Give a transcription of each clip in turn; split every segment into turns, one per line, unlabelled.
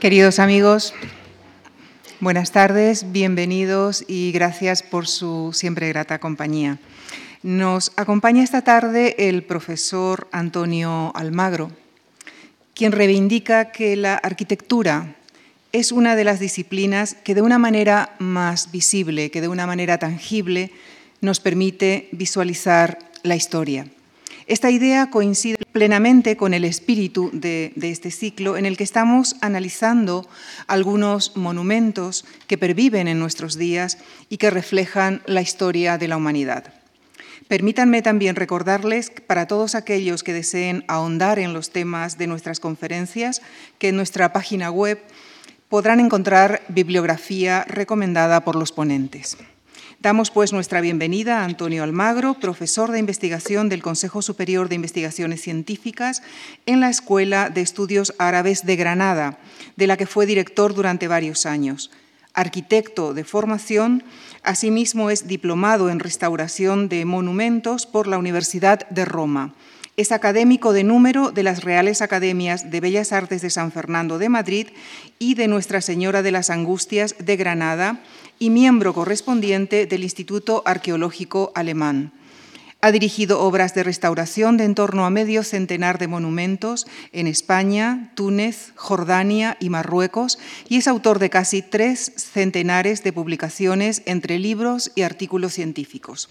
Queridos amigos, buenas tardes, bienvenidos y gracias por su siempre grata compañía. Nos acompaña esta tarde el profesor Antonio Almagro, quien reivindica que la arquitectura es una de las disciplinas que de una manera más visible, que de una manera tangible, nos permite visualizar la historia. Esta idea coincide plenamente con el espíritu de, este ciclo en el que estamos analizando algunos monumentos que perviven en nuestros días y que reflejan la historia de la humanidad. Permítanme también recordarles para todos aquellos que deseen ahondar en los temas de nuestras conferencias que en nuestra página web podrán encontrar bibliografía recomendada por los ponentes. Damos pues nuestra bienvenida a Antonio Almagro, profesor de investigación del Consejo Superior de Investigaciones Científicas en la Escuela de Estudios Árabes de Granada, de la que fue director durante varios años. Arquitecto de formación, asimismo es diplomado en restauración de monumentos por la Universidad de Roma es académico de número de las Reales Academias de Bellas Artes de San Fernando de Madrid y de Nuestra Señora de las Angustias de Granada y miembro correspondiente del Instituto Arqueológico Alemán. Ha dirigido obras de restauración de en torno a medio centenar de monumentos en España, Túnez, Jordania y Marruecos y es autor de casi tres centenares de publicaciones entre libros y artículos científicos.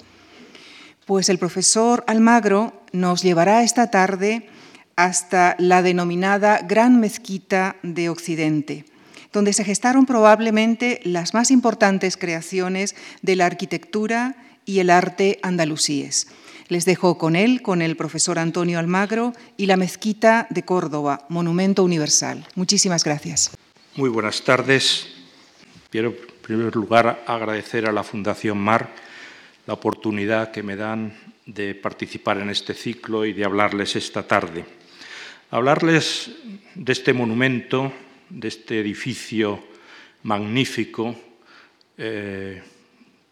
Pues el profesor Almagro nos llevará esta tarde hasta la denominada Gran Mezquita de Occidente, donde se gestaron probablemente las más importantes creaciones de la arquitectura y el arte andalusíes. Les dejo con él, con el profesor Antonio Almagro y la Mezquita de Córdoba, Monumento Universal. Muchísimas gracias.
Muy buenas tardes. Quiero, en primer lugar, agradecer a la Fundación MAR la oportunidad que me dan de participar en este ciclo y de hablarles esta tarde. Hablarles de este monumento, de este edificio magnífico, eh,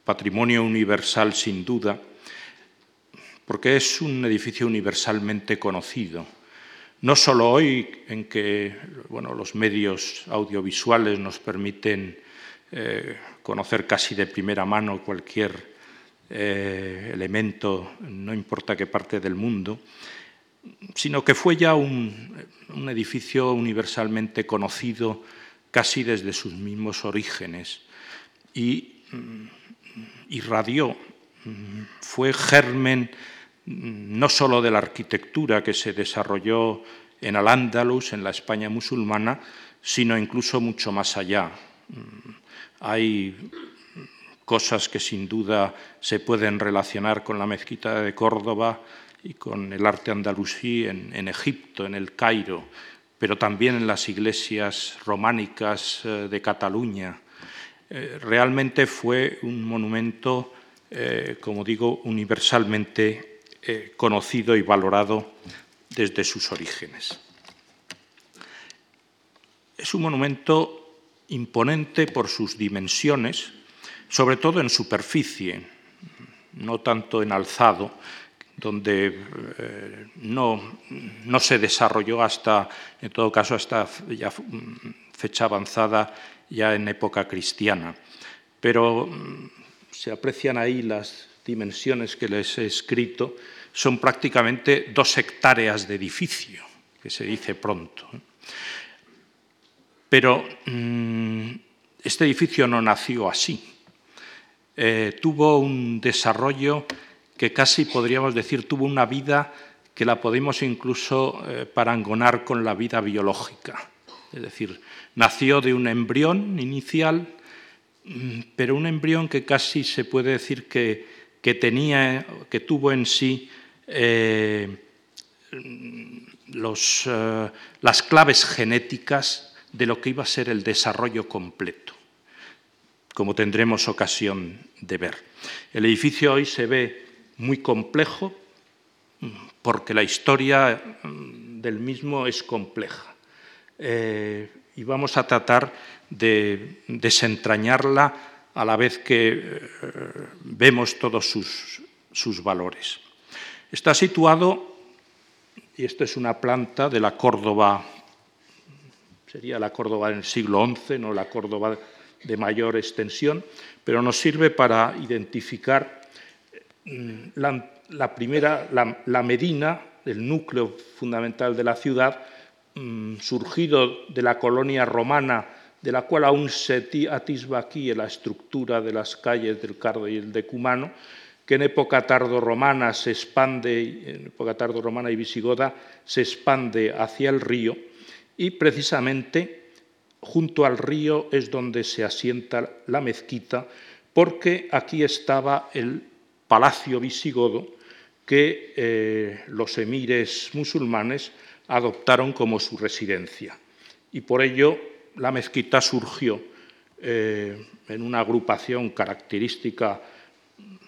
patrimonio universal sin duda, porque es un edificio universalmente conocido. No solo hoy, en que bueno, los medios audiovisuales nos permiten eh, conocer casi de primera mano cualquier eh, elemento, no importa qué parte del mundo, sino que fue ya un, edificio universalmente conocido casi desde sus mismos orígenes y mm, irradió, mm, fue germen mm, no solo de la arquitectura que se desarrolló en Al-Ándalus, en la España musulmana, sino incluso mucho más allá. Hay cosas que sin duda se pueden relacionar con la mezquita de Córdoba y con el arte andalusí en, Egipto, en el Cairo, pero también en las iglesias románicas eh, de Cataluña. Eh, realmente fue un monumento, eh, como digo, universalmente conocido y valorado desde sus orígenes. Es un monumento imponente por sus dimensiones, sobre todo en superficie, no tanto en alzado, donde eh, no, se desarrolló hasta, en todo caso, hasta fecha avanzada, ya en época cristiana. Pero mm, se aprecian ahí las dimensiones que les he escrito, son prácticamente dos hectáreas de edificio, que se dice pronto. Pero mm, este edificio no nació así. Eh, tuvo un desarrollo que casi podríamos decir tuvo una vida que la podemos incluso eh, parangonar con la vida biológica. Es decir, nació de un embrión inicial, mm, pero un embrión que casi se puede decir que, tenía, que tuvo en sí eh, las claves genéticas de lo que iba a ser el desarrollo completo como tendremos ocasión de ver. El edificio hoy se ve muy complejo porque la historia mm, del mismo es compleja. Eh, y vamos a tratar de desentrañarla a la vez que eh, vemos todos sus, sus valores. Está situado, y esta es una planta de la Córdoba sería la Córdoba del siglo XI, no la Córdoba de mayor extensión, pero nos sirve para identificar mm, la, primera, la, Medina, el núcleo fundamental de la ciudad, mm, surgido de la colonia romana, de la cual aún se atisba aquí la estructura de las calles del Cardo y el Decumano, que en época tardorromana se expande, en época tardorromana y visigoda, se expande hacia el río y precisamente junto al río es donde se asienta la mezquita, porque aquí estaba el palacio visigodo que eh, los emires musulmanes adoptaron como su residencia. Y por ello la mezquita surgió eh, en una agrupación característica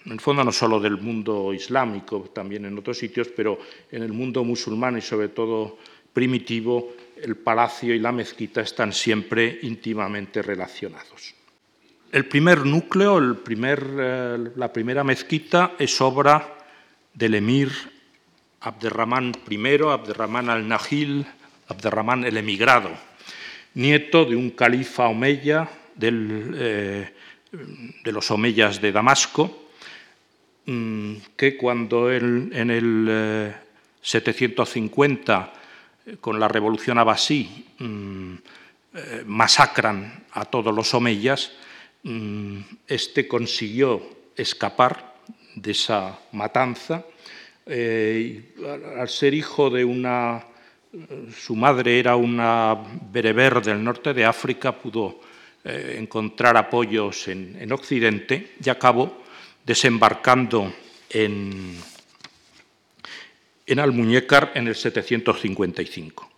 en el fondo no solo del mundo islámico, también en otros sitios, pero en el mundo musulmán y sobre todo primitivo, el palacio y la mezquita están siempre íntimamente relacionados. El primer núcleo, eh, la primera mezquita, es obra del emir Abderramán I, Abderramán al-Nahil, Abderramán el emigrado, nieto de un califa omeya eh, de los omeyas de Damasco, Mm, que cuando en el 750, eh, con la revolución abasí, mm, eh, masacran a todos los omeyas, mm, este consiguió escapar de esa matanza. Eh, al ser hijo de una su madre era una bereber del norte de África, pudo encontrar apoyos en, Occidente y acabó desembarcando en, en Almuñécar en el 755.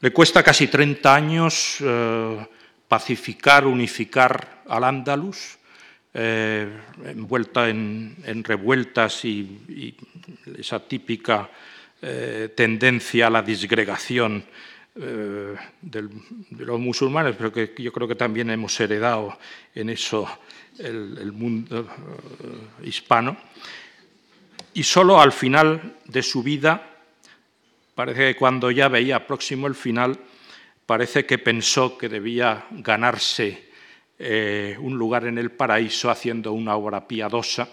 Le cuesta casi 30 años eh, pacificar, unificar al Andalus, eh, envuelta en, revueltas y, esa típica eh, tendencia a la disgregación de los musulmanes, pero que yo creo que también hemos heredado en eso el, mundo hispano, y solo al final de su vida, parece que cuando ya veía próximo el final, parece que pensó que debía ganarse eh, un lugar en el paraíso haciendo una obra piadosa,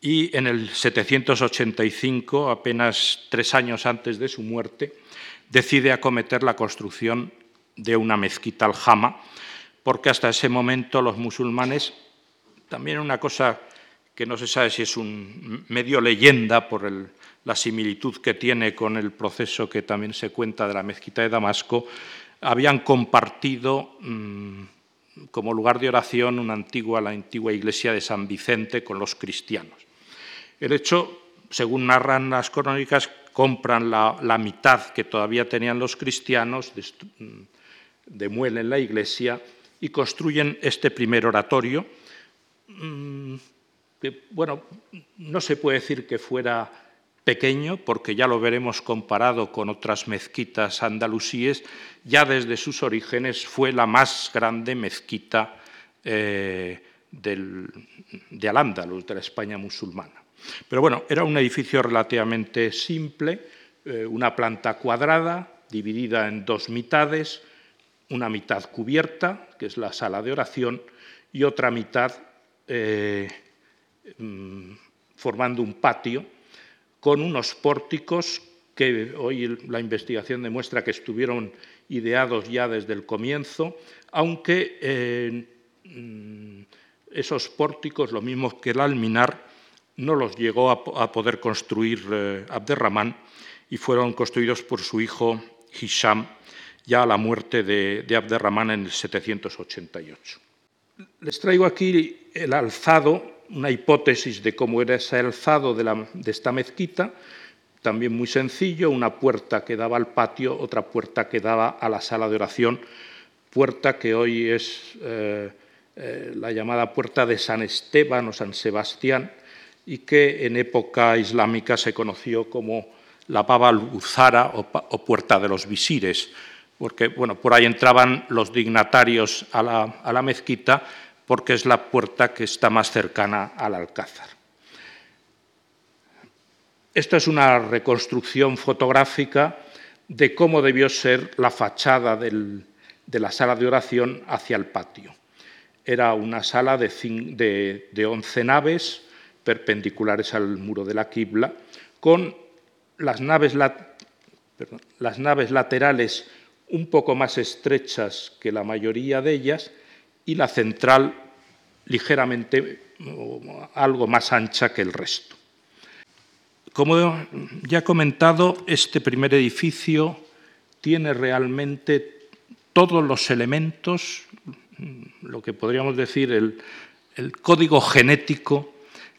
y en el 785, apenas tres años antes de su muerte, decide acometer la construcción de una mezquita aljama, porque hasta ese momento los musulmanes, también una cosa que no se sabe si es un medio leyenda por la similitud que tiene con el proceso que también se cuenta de la mezquita de Damasco, habían compartido mm, como lugar de oración una antigua, la antigua iglesia de San Vicente con los cristianos. El hecho, según narran las crónicas, compran la, mitad que todavía tenían los cristianos, mm, demuelen la iglesia y construyen este primer oratorio, mm, que, bueno, no se puede decir que fuera pequeño, porque ya lo veremos comparado con otras mezquitas andalusíes, ya desde sus orígenes fue la más grande mezquita eh, de Al-Ándalus, de la España musulmana. Pero bueno, era un edificio relativamente simple, eh, una planta cuadrada, dividida en dos mitades, una mitad cubierta, que es la sala de oración, y otra mitad eh, formando un patio con unos pórticos que hoy la investigación demuestra que estuvieron ideados ya desde el comienzo, aunque eh, mm, esos pórticos, lo mismo que el alminar, no los llegó a, poder construir eh, Abderramán y fueron construidos por su hijo Hisham ya a la muerte de, de Abderramán en el 788. Les traigo aquí el alzado, una hipótesis de cómo era ese alzado de, esta mezquita, también muy sencillo, una puerta que daba al patio, otra puerta que daba a la sala de oración, puerta que hoy es eh, eh, la llamada puerta de San Esteban o San Sebastián y que en época islámica se conoció como la Baba Luzara o puerta de los visires porque bueno, por ahí entraban los dignatarios a la, mezquita, porque es la puerta que está más cercana al alcázar. Esta es una reconstrucción fotográfica de cómo debió ser la fachada de la sala de oración hacia el patio. Era una sala de, de, 11 naves perpendiculares al muro de la quibla, con las naves, las naves laterales un poco más estrechas que la mayoría de ellas y la central ligeramente algo más ancha que el resto. Como ya he comentado, este primer edificio tiene realmente todos los elementos, lo que podríamos decir el, código genético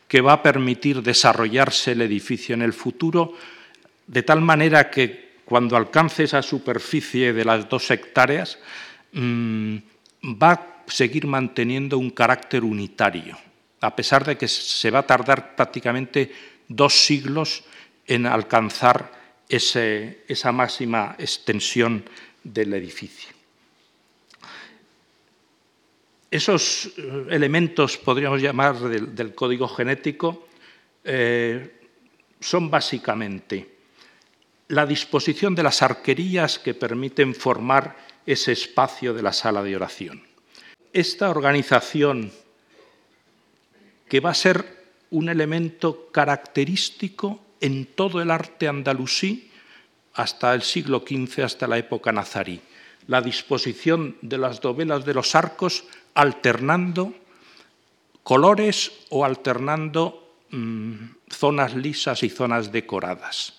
que va a permitir desarrollarse el edificio en el futuro, de tal manera que cuando alcance esa superficie de las dos hectáreas, mm, va seguir manteniendo un carácter unitario, a pesar de que se va a tardar prácticamente dos siglos en alcanzar esa máxima extensión del edificio. Esos eh, elementos, podríamos llamar, del, código genético, eh, son básicamente la disposición de las arquerías que permiten formar ese espacio de la sala de oración. Esta organización, que va a ser un elemento característico en todo el arte andalusí hasta el siglo XV, hasta la época nazarí. La disposición de las dovelas de los arcos alternando colores o alternando mm, zonas lisas y zonas decoradas.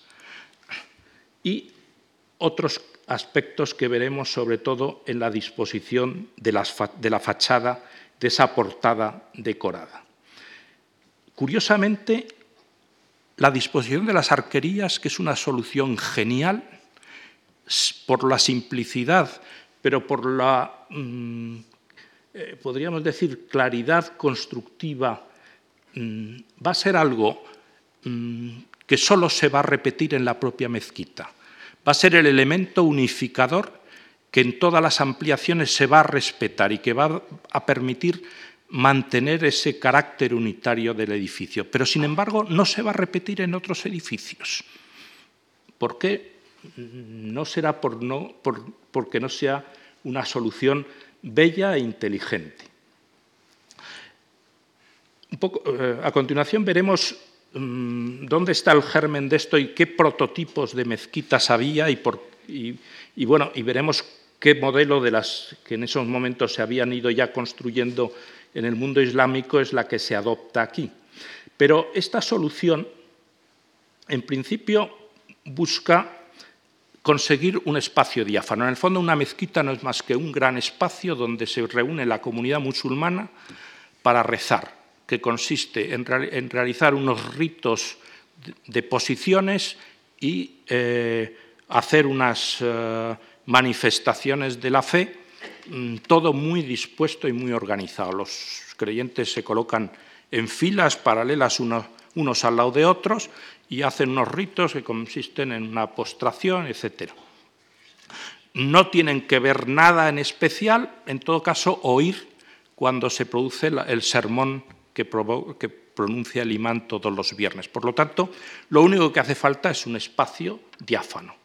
Y otros aspectos que veremos sobre todo en la disposición de la fachada de esa portada decorada. Curiosamente, la disposición de las arquerías, que es una solución genial, por la simplicidad, pero por la, mm, eh, podríamos decir, claridad constructiva, mm, va a ser algo mm, que solo se va a repetir en la propia mezquita. Va a ser el elemento unificador que en todas las ampliaciones se va a respetar y que va a permitir mantener ese carácter unitario del edificio, pero sin embargo no se va a repetir en otros edificios. ¿Por qué? No será por no, porque no sea una solución bella e inteligente. Eh, a continuación veremos dónde está el germen de esto y qué prototipos de mezquitas había y bueno, y veremos qué modelo de las que en esos momentos se habían ido ya construyendo en el mundo islámico es la que se adopta aquí. Pero esta solución, en principio, busca conseguir un espacio diáfano. En el fondo, una mezquita no es más que un gran espacio donde se reúne la comunidad musulmana para rezar, que consiste en, realizar unos ritos de posiciones y eh, hacer unas eh, manifestaciones de la fe Mm, todo muy dispuesto y muy organizado. Los creyentes se colocan en filas paralelas unos, al lado de otros y hacen unos ritos que consisten en una postración, etc. No tienen que ver nada en especial, en todo caso, oír cuando se produce el sermón que, pronuncia el imán todos los viernes. Por lo tanto, lo único que hace falta es un espacio diáfano,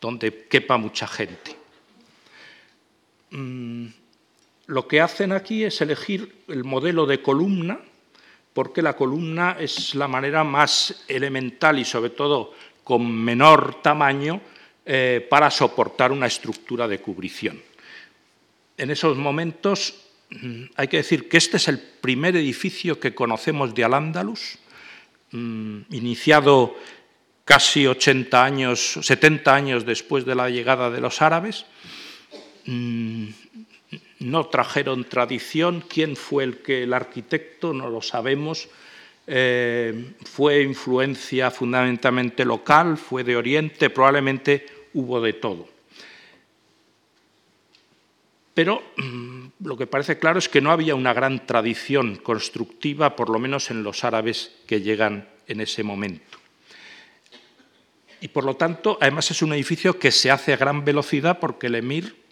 donde quepa mucha gente. Mm, lo que hacen aquí es elegir el modelo de columna, porque la columna es la manera más elemental y sobre todo con menor tamaño eh, para soportar una estructura de cubrición. En esos momentos hay que decir que este es el primer edificio que conocemos de Al-Ándalus, mm, iniciado casi 80 años, 70 años después de la llegada de los árabes, Mm, no trajeron tradición. ¿Quién fue el que el arquitecto? No lo sabemos. Eh, fue influencia fundamentalmente local, fue de Oriente, probablemente hubo de todo. Pero mm, lo que parece claro es que no había una gran tradición constructiva, por lo menos en los árabes que llegan en ese momento. Y por lo tanto, además es un edificio que se hace a gran velocidad porque el emir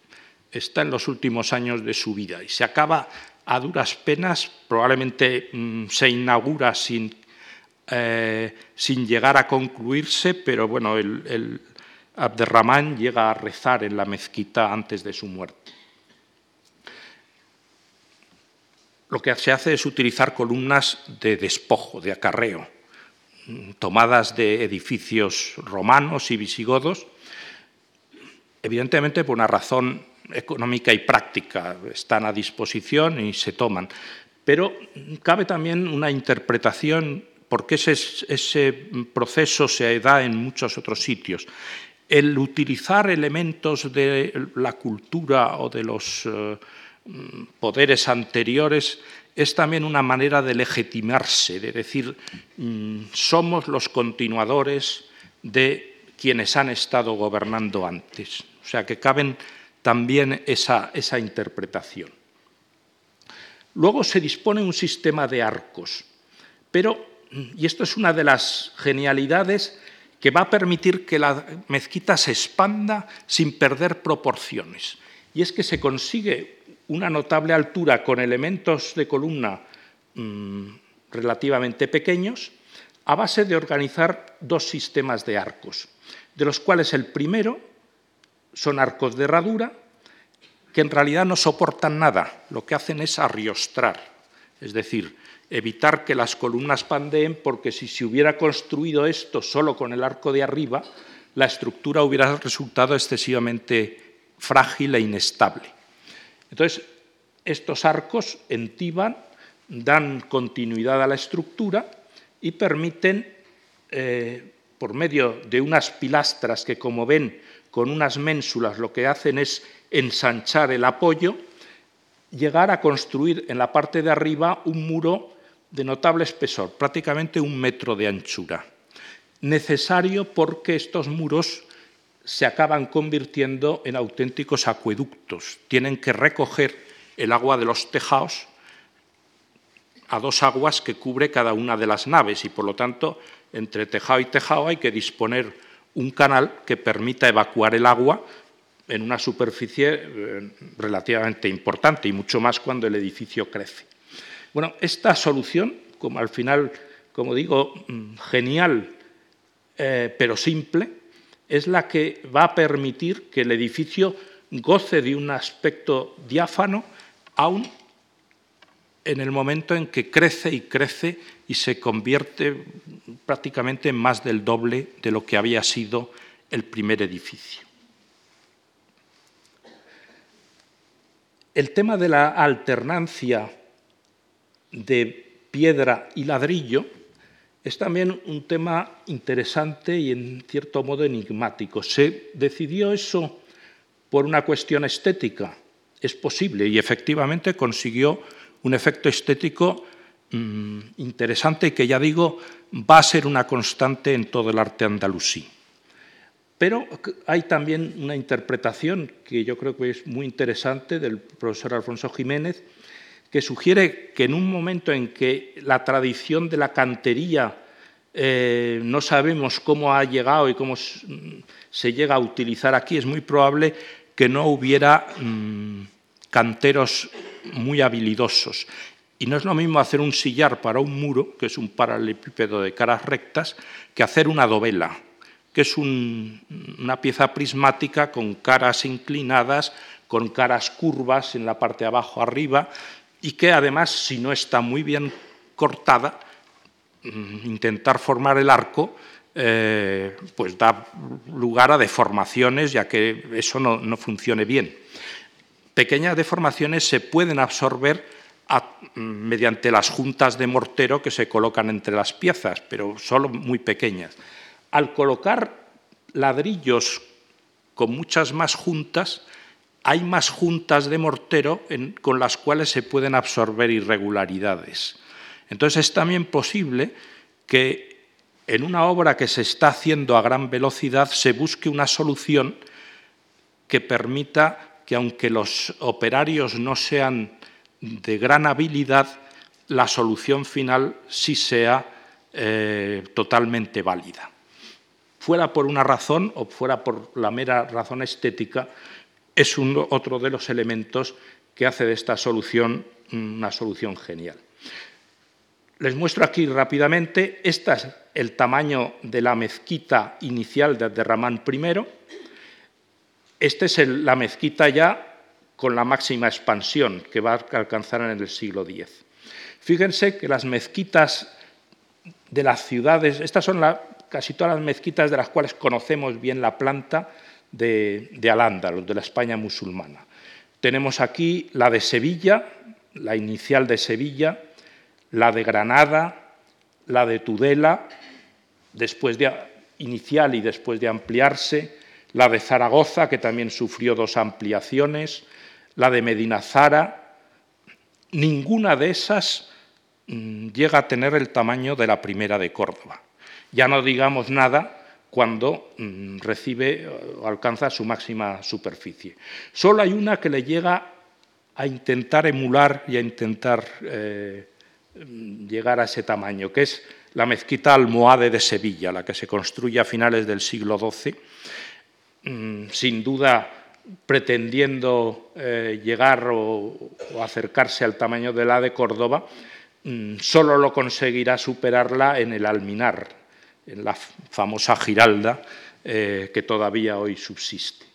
está en los últimos años de su vida y se acaba a duras penas, probablemente mm, se inaugura sin, eh, sin, llegar a concluirse, pero bueno, el, llega a rezar en la mezquita antes de su muerte. Lo que se hace es utilizar columnas de despojo, de acarreo, tomadas de edificios romanos y visigodos, evidentemente por una razón económica y práctica, están a disposición y se toman. Pero cabe también una interpretación, porque ese, proceso se da en muchos otros sitios. El utilizar elementos de la cultura o de los eh, poderes anteriores es también una manera de legitimarse, de decir, mm, somos los continuadores de quienes han estado gobernando antes. O sea, que caben también esa, esa interpretación. Luego se dispone un sistema de arcos, pero, y esto es una de las genialidades que va a permitir que la mezquita se expanda sin perder proporciones. Y es que se consigue una notable altura con elementos de columna mm, relativamente pequeños, a base de organizar dos sistemas de arcos, de los cuales el primero son arcos de herradura, que en realidad no soportan nada, lo que hacen es arriostrar, es decir, evitar que las columnas pandeen, porque si se hubiera construido esto solo con el arco de arriba, la estructura hubiera resultado excesivamente frágil e inestable. Entonces, estos arcos entiban, dan continuidad a la estructura y permiten, eh, por medio de unas pilastras que, como ven, con unas ménsulas lo que hacen es ensanchar el apoyo, llegar a construir en la parte de arriba un muro de notable espesor, prácticamente un metro de anchura. Necesario porque estos muros se acaban convirtiendo en auténticos acueductos. Tienen que recoger el agua de los tejados a dos aguas que cubre cada una de las naves y por lo tanto entre tejado y tejado hay que disponer un canal que permita evacuar el agua en una superficie eh, relativamente importante y mucho más cuando el edificio crece. Bueno, esta solución, como al final, como digo, mm, genial eh, pero simple, es la que va a permitir que el edificio goce de un aspecto diáfano, aún en el momento en que crece y crece y se convierte prácticamente en más del doble de lo que había sido el primer edificio. El tema de la alternancia de piedra y ladrillo es también un tema interesante y en cierto modo enigmático. ¿Se decidió eso por una cuestión estética? Es posible y efectivamente consiguió un efecto estético mm, interesante y que ya digo va a ser una constante en todo el arte andalusí. Pero hay también una interpretación que yo creo que es muy interesante del profesor Alfonso Jiménez, que sugiere que en un momento en que la tradición de la cantería eh, no sabemos cómo ha llegado y cómo se llega a utilizar aquí, es muy probable que no hubiera mm, canteros muy habilidosos. Y no es lo mismo hacer un sillar para un muro, que es un paralelepípedo de caras rectas, que hacer una dovela, que es una pieza prismática con caras inclinadas, con caras curvas en la parte de abajo arriba, y que además, si no está muy bien cortada, mm, intentar formar el arco eh, pues da lugar a deformaciones, ya que eso no, funcione bien. Pequeñas deformaciones se pueden absorber mm, mediante las juntas de mortero que se colocan entre las piezas, pero solo muy pequeñas. Al colocar ladrillos con muchas más juntas, hay más juntas de mortero con las cuales se pueden absorber irregularidades. Entonces es también posible que en una obra que se está haciendo a gran velocidad se busque una solución que permita que aunque los operarios no sean de gran habilidad, la solución final sí sea eh, totalmente válida. Fuera por una razón o fuera por la mera razón estética, es otro de los elementos que hace de esta solución una solución genial. Les muestro aquí rápidamente, este es el tamaño de la mezquita inicial de Abderramán I, Esta es la mezquita ya con la máxima expansión que va a alcanzar en el siglo X. Fíjense que las mezquitas de las ciudades, estas son casi todas las mezquitas de las cuales conocemos bien la planta de, de Al-Ándalus, de la España musulmana. Tenemos aquí la de Sevilla, la inicial de Sevilla, la de Granada, la de Tudela, después de inicial y después de ampliarse, la de Zaragoza, que también sufrió dos ampliaciones, la de Medinazara. Ninguna de esas mm, llega a tener el tamaño de la primera de Córdoba. Ya no digamos nada cuando mm, recibe o alcanza su máxima superficie. Solo hay una que le llega a intentar emular y a intentar eh, llegar a ese tamaño, que es la mezquita almohade de Sevilla, la que se construye a finales del siglo XII, mm, sin duda pretendiendo eh, llegar o, acercarse al tamaño de la de Córdoba, mm, solo lo conseguirá superarla en el Alminar, la famosa Giralda eh, que todavía hoy subsiste,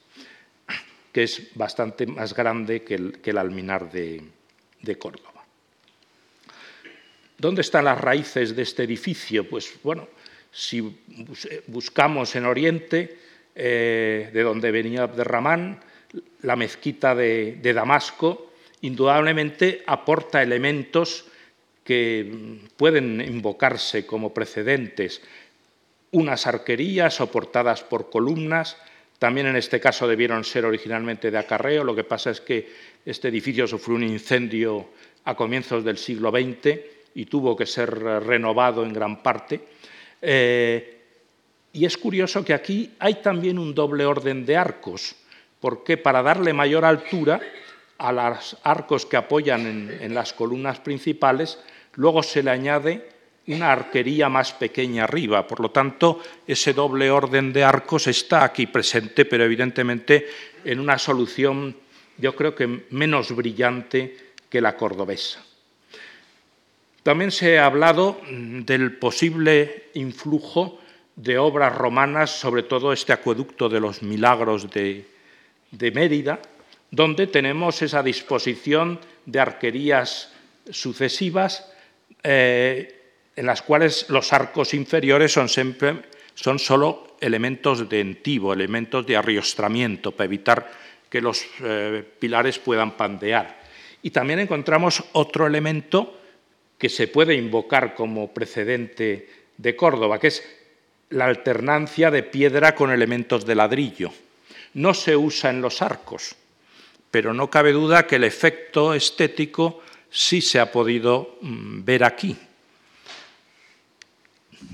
que es bastante más grande que el, Alminar de Córdoba. ¿Dónde están las raíces de este edificio? Pues bueno, si buscamos en Oriente, eh, de donde venía Abderramán, la mezquita de, Damasco, indudablemente aporta elementos que pueden invocarse como precedentes. Unas arquerías soportadas por columnas, también en este caso debieron ser originalmente de acarreo, lo que pasa es que este edificio sufrió un incendio a comienzos del siglo XX y tuvo que ser renovado en gran parte. Eh, y es curioso que aquí hay también un doble orden de arcos, porque para darle mayor altura a los arcos que apoyan en, las columnas principales, luego se le añade una arquería más pequeña arriba. Por lo tanto, ese doble orden de arcos está aquí presente, pero evidentemente en una solución, yo creo que menos brillante que la cordobesa. También se ha hablado del posible influjo de obras romanas, sobre todo este acueducto de los milagros de, Mérida, donde tenemos esa disposición de arquerías sucesivas eh, en las cuales los arcos inferiores son siempre son solo elementos de entivo, elementos de arriostramiento para evitar que los eh, pilares puedan pandear. Y también encontramos otro elemento que se puede invocar como precedente de Córdoba, que es la alternancia de piedra con elementos de ladrillo. No se usa en los arcos, pero no cabe duda que el efecto estético sí se ha podido mm, ver aquí.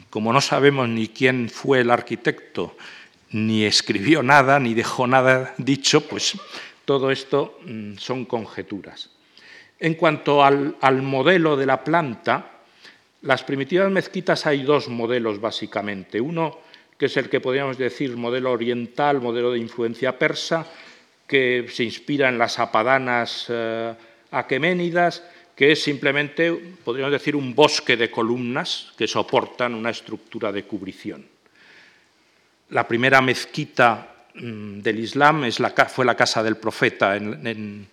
Como no sabemos ni quién fue el arquitecto, ni escribió nada, ni dejó nada dicho, pues todo esto mm, son conjeturas. En cuanto al, modelo de la planta, las primitivas mezquitas hay dos modelos básicamente. Uno que es el que podríamos decir modelo oriental, modelo de influencia persa, que se inspira en las apadanas eh, aqueménidas, que es simplemente, podríamos decir, un bosque de columnas que soportan una estructura de cubrición. La primera mezquita mm, del Islam fue la casa del profeta en,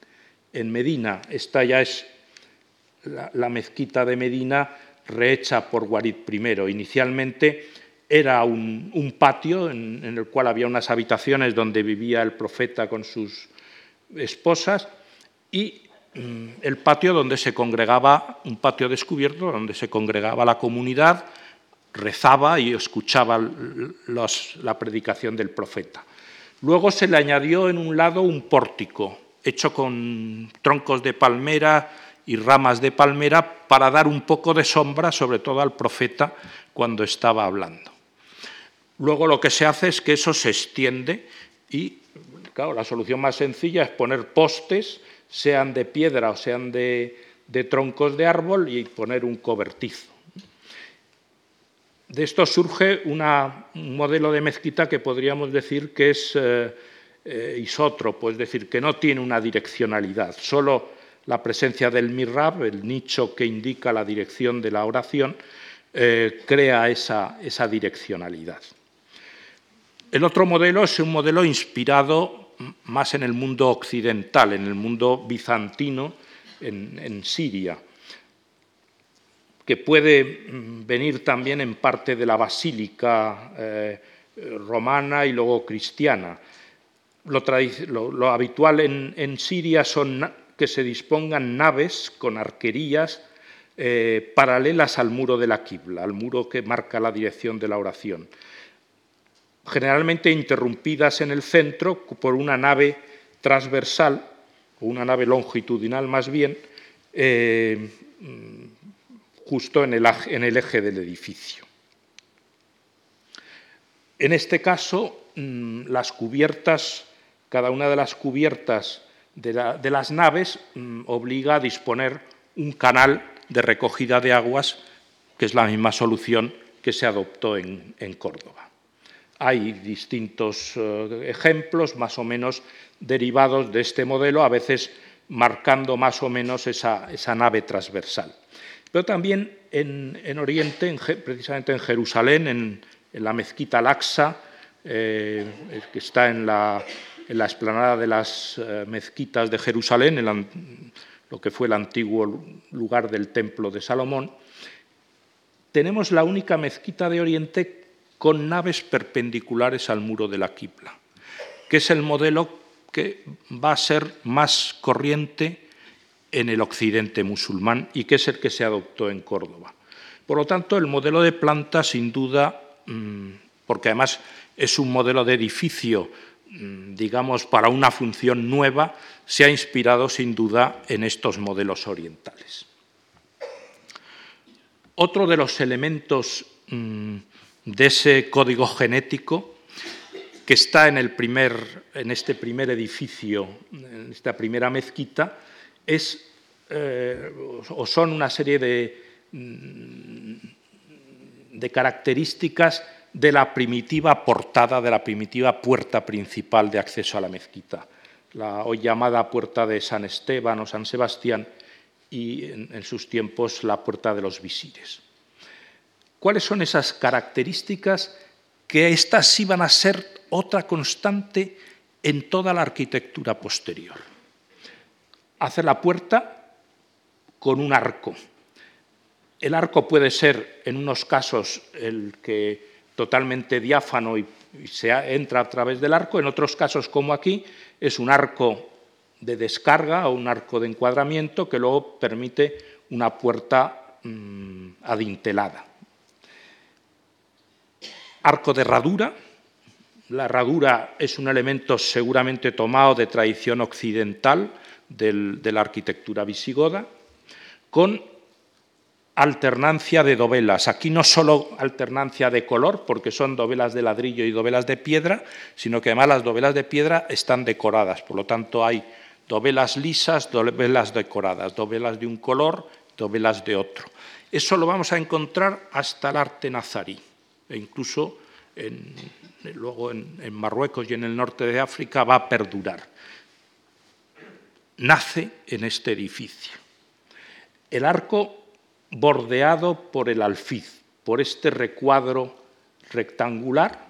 en Medina. Esta ya es la, mezquita de Medina rehecha por Guarid I. Inicialmente era un, patio en, el cual había unas habitaciones donde vivía el profeta con sus esposas y el patio donde se congregaba, un patio descubierto donde se congregaba la comunidad, rezaba y escuchaba la predicación del profeta. Luego se le añadió en un lado un pórtico hecho con troncos de palmera y ramas de palmera para dar un poco de sombra, sobre todo al profeta, cuando estaba hablando. Luego lo que se hace es que eso se extiende y, claro, la solución más sencilla es poner postes, sean de piedra o sean de, troncos de árbol, y poner un cobertizo. De esto surge un modelo de mezquita que podríamos decir que es eh, eh, isótropo, es decir, que no tiene una direccionalidad, solo la presencia del mirrab, el nicho que indica la dirección de la oración, eh, crea esa, direccionalidad. El otro modelo es un modelo inspirado más en el mundo occidental, en el mundo bizantino, en, Siria, que puede mm, venir también en parte de la basílica eh, romana y luego cristiana. Lo, habitual en, Siria son que se dispongan naves con arquerías eh, paralelas al muro de la quibla, al muro que marca la dirección de la oración generalmente interrumpidas en el centro por una nave transversal, o una nave longitudinal más bien, eh, justo en el, eje del edificio. En este caso, mm, las cubiertas, cada una de las cubiertas de, las naves mm, obliga a disponer un canal de recogida de aguas, que es la misma solución que se adoptó en Córdoba. Hay distintos eh, ejemplos más o menos derivados de este modelo, a veces marcando más o menos esa, nave transversal. Pero también en, Oriente, precisamente en Jerusalén, en, la mezquita Al-Aqsa, eh, que está en la, explanada de las eh, mezquitas de Jerusalén, en lo que fue el antiguo lugar del templo de Salomón, tenemos la única mezquita de Oriente con naves perpendiculares al muro de la quibla, que es el modelo que va a ser más corriente en el occidente musulmán y que es el que se adoptó en Córdoba. Por lo tanto, el modelo de planta, sin duda, mm, porque además es un modelo de edificio, mm, digamos, para una función nueva, se ha inspirado sin duda en estos modelos orientales. Otro de los elementos mm, de ese código genético que está en, el primer, en este primer edificio, en esta primera mezquita, es, eh, o son una serie mm, de características de la primitiva portada, de la primitiva puerta principal de acceso a la mezquita, la hoy llamada puerta de San Esteban o San Sebastián y en sus tiempos la puerta de los visires. ¿Cuáles son esas características que éstas sí van a ser otra constante en toda la arquitectura posterior? Hace la puerta con un arco. El arco puede ser, en unos casos, el que totalmente diáfano y, se entra a través del arco, en otros casos, como aquí, es un arco de descarga o un arco de encuadramiento que luego permite una puerta mm, adintelada arco de herradura. La herradura es un elemento seguramente tomado de tradición occidental de la arquitectura visigoda, con alternancia de dovelas. Aquí no solo alternancia de color, porque son dovelas de ladrillo y dovelas de piedra, sino que además las dovelas de piedra están decoradas. Por lo tanto, hay dovelas lisas, dovelas decoradas, dovelas de un color, dovelas de otro. Eso lo vamos a encontrar hasta el arte nazarí e incluso luego en, en Marruecos y en el norte de África va a perdurar. Nace en este edificio. El arco bordeado por el alfiz, por este recuadro rectangular,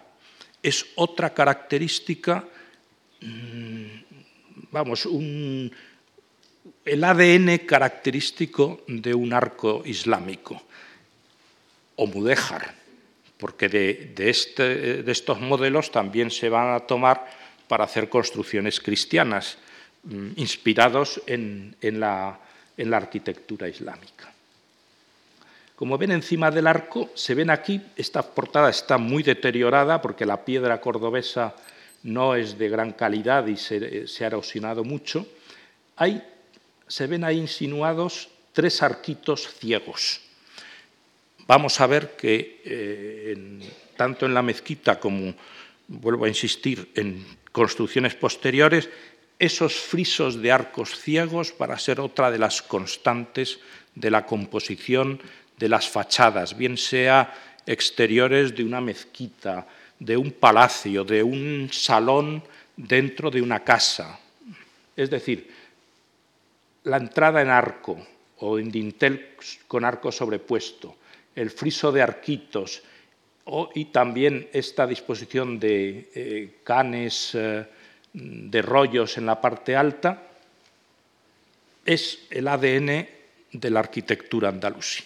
es otra característica, mm, vamos, un, el ADN característico de un arco islámico, o mudéjar porque este, de, estos modelos también se van a tomar para hacer construcciones cristianas, mm, inspirados en, la, arquitectura islámica. Como ven encima del arco, se ven aquí, esta portada está muy deteriorada porque la piedra cordobesa no es de gran calidad y se, ha erosionado mucho. se ven ahí insinuados tres arquitos ciegos vamos a ver que eh, tanto en la mezquita como, vuelvo a insistir, en construcciones posteriores, esos frisos de arcos ciegos para ser otra de las constantes de la composición de las fachadas, bien sea exteriores de una mezquita, de un palacio, de un salón dentro de una casa. Es decir, la entrada en arco o en dintel con arco sobrepuesto, el friso de arquitos y también esta disposición de eh, canes eh, de rollos en la parte alta, es el ADN de la arquitectura andalusí.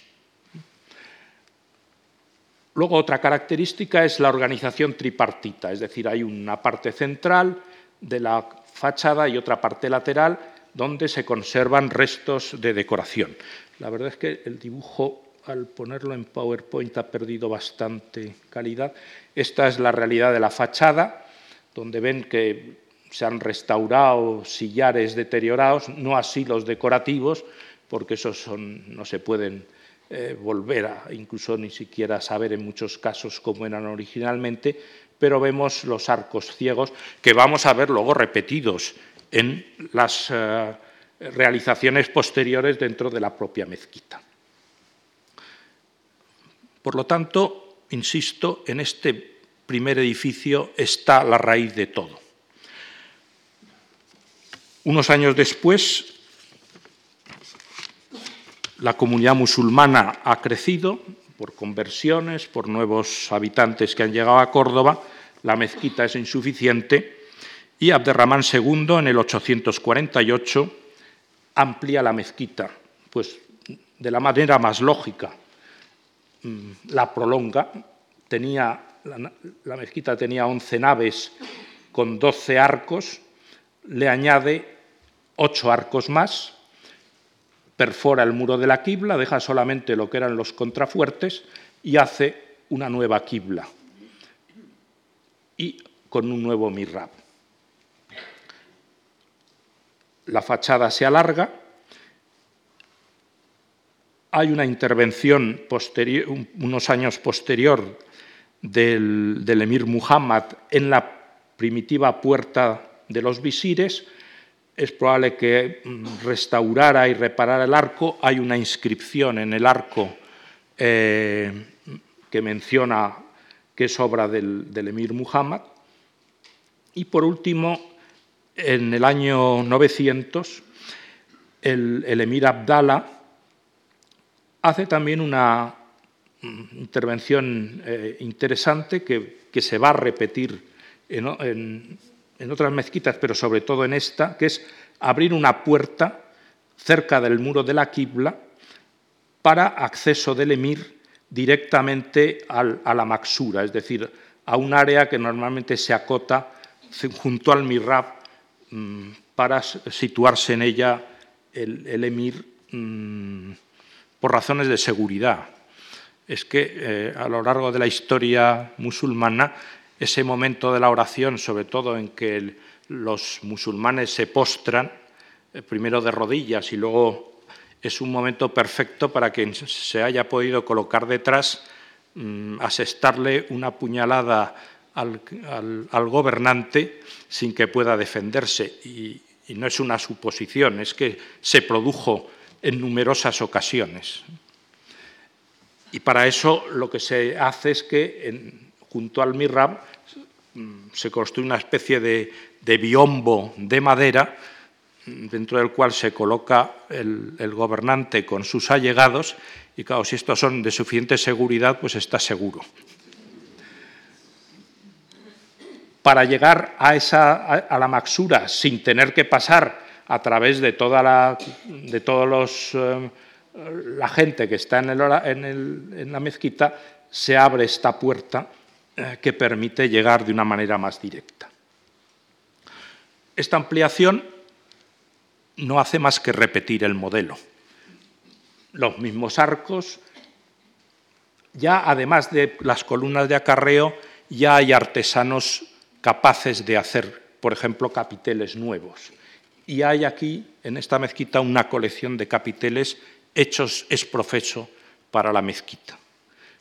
Luego, otra característica es la organización tripartita, es decir, hay una parte central de la fachada y otra parte lateral donde se conservan restos de decoración. La verdad es que el dibujo, al ponerlo en PowerPoint, ha perdido bastante calidad. Esta es la realidad de la fachada, donde ven que se han restaurado sillares deteriorados, no así los decorativos, porque esos no se pueden eh, volver a incluso ni siquiera saber en muchos casos cómo eran originalmente, pero vemos los arcos ciegos que vamos a ver luego repetidos en las eh, realizaciones posteriores dentro de la propia mezquita. Por lo tanto, insisto, en este primer edificio está la raíz de todo. Unos años después, la comunidad musulmana ha crecido por conversiones, por nuevos habitantes que han llegado a Córdoba, la mezquita es insuficiente y Abderramán II en el 848 amplía la mezquita, pues de la manera más lógica, la prolonga, tenía, la, mezquita tenía 11 naves con 12 arcos, le añade ocho arcos más, perfora el muro de la quibla, deja solamente lo que eran los contrafuertes y hace una nueva quibla. Y con un nuevo mihrab. La fachada se alarga, hay una intervención unos años posterior del, emir Muhammad en la primitiva puerta de los visires, es probable que restaurara y reparara el arco. Hay una inscripción en el arco eh, que menciona que es obra del, emir Muhammad. Y por último, en el año 900, el, emir Abdala hace también una mm, intervención eh, interesante que, se va a repetir en otras mezquitas, pero sobre todo en esta, que es abrir una puerta cerca del muro de la quibla para acceso del emir directamente a la maxura, es decir, a un área que normalmente se acota junto al mihrab mm, para situarse en ella el, emir mm, por razones de seguridad. Es que eh, a lo largo de la historia musulmana ese momento de la oración, sobre todo en que los musulmanes se postran, eh, primero de rodillas y luego es un momento perfecto para que se haya podido colocar detrás, mm, asestarle una puñalada al, gobernante sin que pueda defenderse. Y no es una suposición, es que se produjo en numerosas ocasiones. Y para eso lo que se hace es que junto al mihrab mm, se construye una especie de, biombo de madera mm, dentro del cual se coloca el, gobernante con sus allegados y claro, si estos son de suficiente seguridad, pues está seguro. Para llegar a, esa, a, la maxura sin tener que pasar a través de toda la, de todos los, eh, la gente que está en, en la mezquita, se abre esta puerta eh, que permite llegar de una manera más directa. Esta ampliación no hace más que repetir el modelo. Los mismos arcos, ya además de las columnas de acarreo, ya hay artesanos capaces de hacer, por ejemplo, capiteles nuevos. Y hay aquí, en esta mezquita, una colección de capiteles hechos es profeso para la mezquita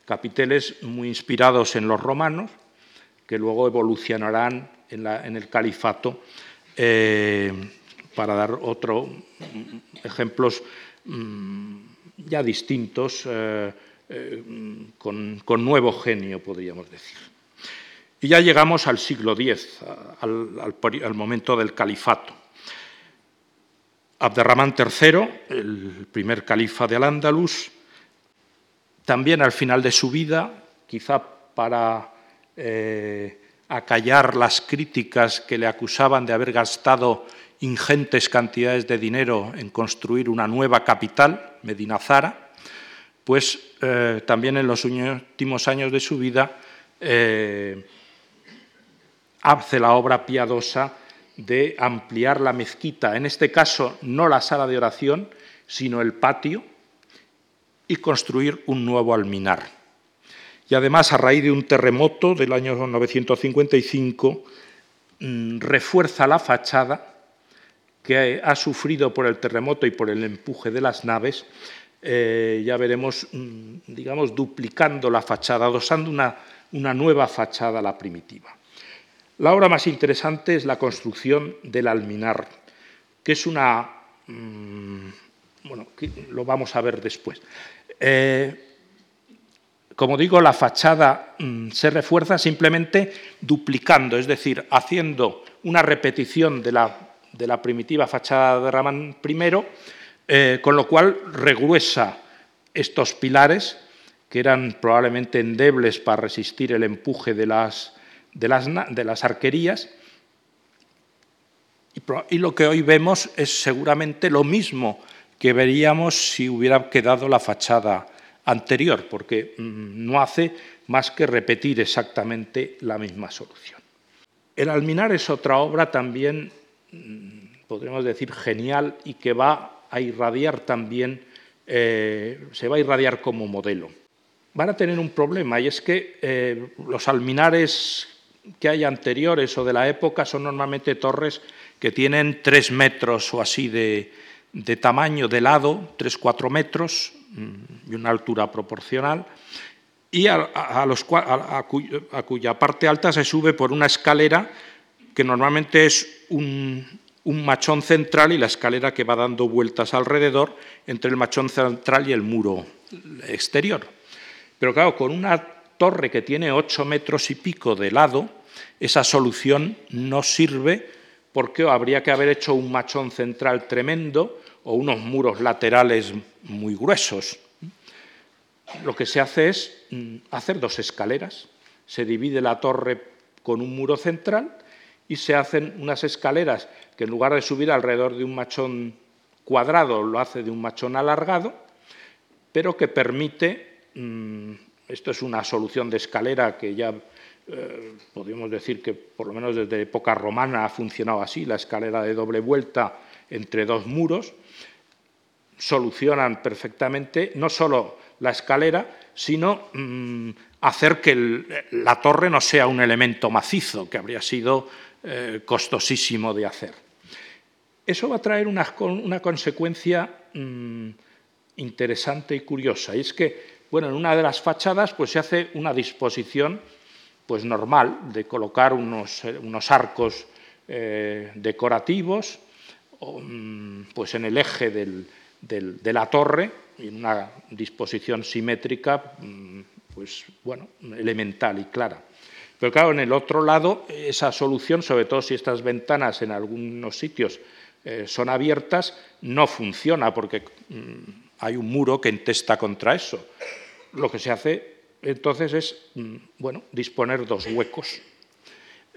capiteles muy inspirados en los romanos, que luego evolucionarán en, el califato, eh, para dar otros ejemplos mm, ya distintos, eh, eh, con, nuevo genio, podríamos decir. Y ya llegamos al siglo X, al, momento del califato. Abderramán III, el primer califa de Al-Ándalus, también al final de su vida, quizá para eh, acallar las críticas que le acusaban de haber gastado ingentes cantidades de dinero en construir una nueva capital, Medina Zara, pues eh, también en los últimos años de su vida eh, hace la obra piadosa de ampliar la mezquita, en este caso no la sala de oración, sino el patio, y construir un nuevo alminar. Y además, a raíz de un terremoto del año 955, mm, refuerza la fachada que ha sufrido por el terremoto y por el empuje de las naves, eh, ya veremos, mm, digamos, duplicando la fachada, adosando una, una nueva fachada a la primitiva. La obra más interesante es la construcción del alminar, que es una... Mm, bueno, lo vamos a ver después. Eh, como digo, la fachada mm, se refuerza simplemente duplicando, es decir, haciendo una repetición de la, de la primitiva fachada de Ramán I, eh, con lo cual regruesa estos pilares, que eran probablemente endebles para resistir el empuje de las, de las, arquerías, y, lo que hoy vemos es seguramente lo mismo que veríamos si hubiera quedado la fachada anterior, porque mm, no hace más que repetir exactamente la misma solución. El alminar es otra obra también, mm, podríamos decir, genial y que va a irradiar también, eh, se va a irradiar como modelo. Van a tener un problema y es que eh, los alminares que hay anteriores o de la época son normalmente torres que tienen tres metros o así de, tamaño de lado, tres, cuatro metros mm, y una altura proporcional, y a, cuya, parte alta se sube por una escalera que normalmente es un, un machón central y la escalera que va dando vueltas alrededor entre el machón central y el muro exterior. Pero claro, con una torre que tiene ocho metros y pico de lado, esa solución no sirve porque habría que haber hecho un machón central tremendo o unos muros laterales muy gruesos. Lo que se hace es mm, hacer dos escaleras. Se divide la torre con un muro central y se hacen unas escaleras que en lugar de subir alrededor de un machón cuadrado, lo hace de un machón alargado, pero que permite mm, esto es una solución de escalera que ya eh, decir que por lo menos desde época romana ha funcionado así, la escalera de doble vuelta entre dos muros, solucionan perfectamente no solo la escalera, sino mm, hacer que la torre no sea un elemento macizo, que habría sido eh, costosísimo de hacer. Eso va a traer una, consecuencia mm, interesante y curiosa, y es que bueno, en una de las fachadas pues, se hace una disposición pues, normal de colocar unos, eh, arcos eh, decorativos mm, pues, en el eje de la torre, en una disposición simétrica mm, pues, bueno, elemental y clara. Pero claro, en el otro lado, esa solución, sobre todo si estas ventanas en algunos sitios eh, son abiertas, no funciona porque mm, hay un muro que entesta contra eso lo que se hace entonces es mm, bueno, disponer dos huecos.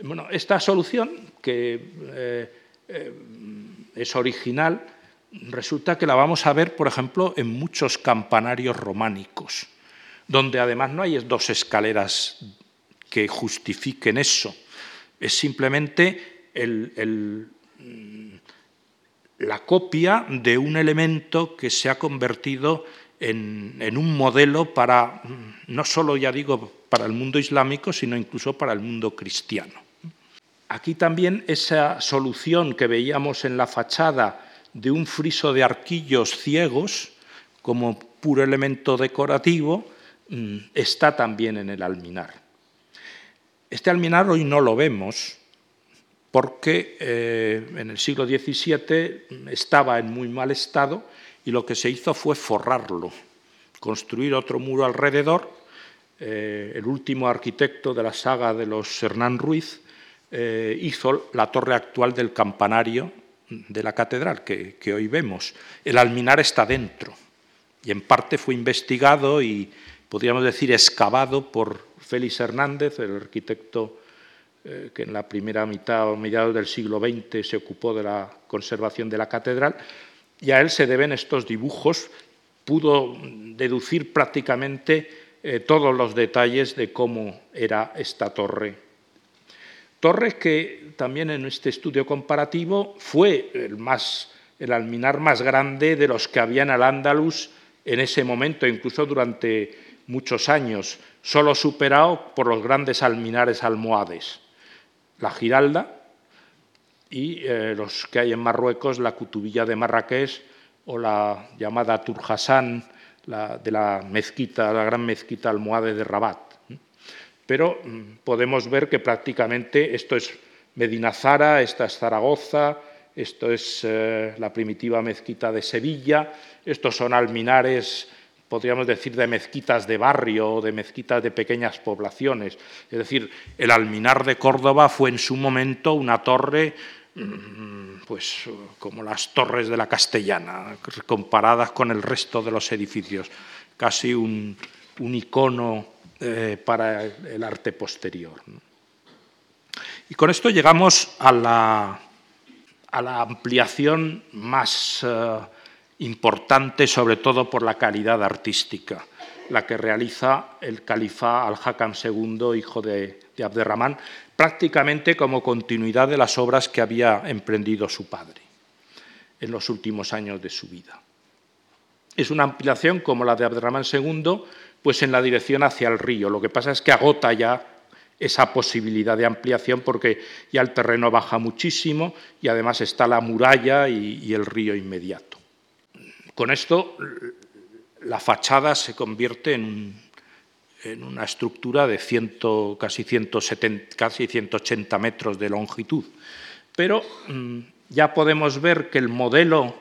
Bueno, esta solución, que eh, eh, es original, resulta que la vamos a ver, por ejemplo, en muchos campanarios románicos, donde además no hay dos escaleras que justifiquen eso. Es simplemente mm, la copia de un elemento que se ha convertido un modelo para, no solo, ya digo, para el mundo islámico, sino incluso para el mundo cristiano. Aquí también esa solución que veíamos en la fachada de un friso de arquillos ciegos como puro elemento decorativo mm, está también en el alminar. Este alminar hoy no lo vemos porque eh, en el siglo XVII estaba en muy mal estado y lo que se hizo fue forrarlo, construir otro muro alrededor. Eh, el último arquitecto de la saga de los Hernán Ruiz eh, hizo la torre actual del campanario de la catedral que, hoy vemos. El alminar está dentro y en parte fue investigado y podríamos decir excavado por Félix Hernández, el arquitecto eh, que en la primera mitad o mediados del siglo XX se ocupó de la conservación de la catedral, y a él se deben estos dibujos. Pudo deducir prácticamente eh, todos los detalles de cómo era esta torre. Torre que también en este estudio comparativo fue el, más, el alminar más grande de los que había en Al-Ándalus en ese momento, incluso durante muchos años, solo superado por los grandes alminares almohades, la Giralda y eh, los que hay en Marruecos, la Cutubilla de Marrakech o la llamada Turhasán de la mezquita, la gran mezquita almohade de Rabat. Pero mm, podemos ver que prácticamente esto es Medina Zara, esta es Zaragoza, esto es eh, la primitiva mezquita de Sevilla, estos son alminares podríamos decir, de mezquitas de barrio o de mezquitas de pequeñas poblaciones. Es decir, el alminar de Córdoba fue en su momento una torre pues como las torres de la castellana, comparadas con el resto de los edificios, casi un, icono eh, para el arte posterior. Y con esto llegamos a la, a la ampliación más eh, importante sobre todo por la calidad artística, la que realiza el califa al-Hakam II, hijo de, de Abderramán, prácticamente como continuidad de las obras que había emprendido su padre en los últimos años de su vida. Es una ampliación como la de Abderramán II, pues en la dirección hacia el río. Lo que pasa es que agota ya esa posibilidad de ampliación porque ya el terreno baja muchísimo y además está la muralla y el río inmediato. Con esto, la fachada se convierte en, una estructura de casi, 170, casi 180 metros de longitud. Pero mm, ya podemos ver que el modelo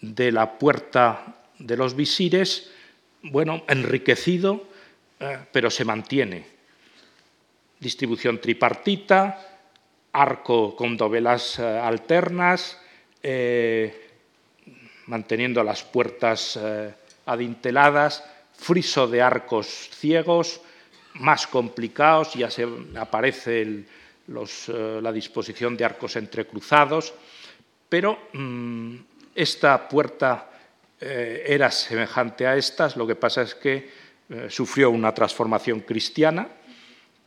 de la puerta de los visires, bueno, enriquecido, eh, pero se mantiene. Distribución tripartita, arco con dovelas eh, alternas, eh, manteniendo las puertas adinteladas, friso de arcos ciegos, más complicados, ya aparece eh, la disposición de arcos entrecruzados, pero mm, esta puerta eh, era semejante a estas, lo que pasa es que sufrió una transformación cristiana,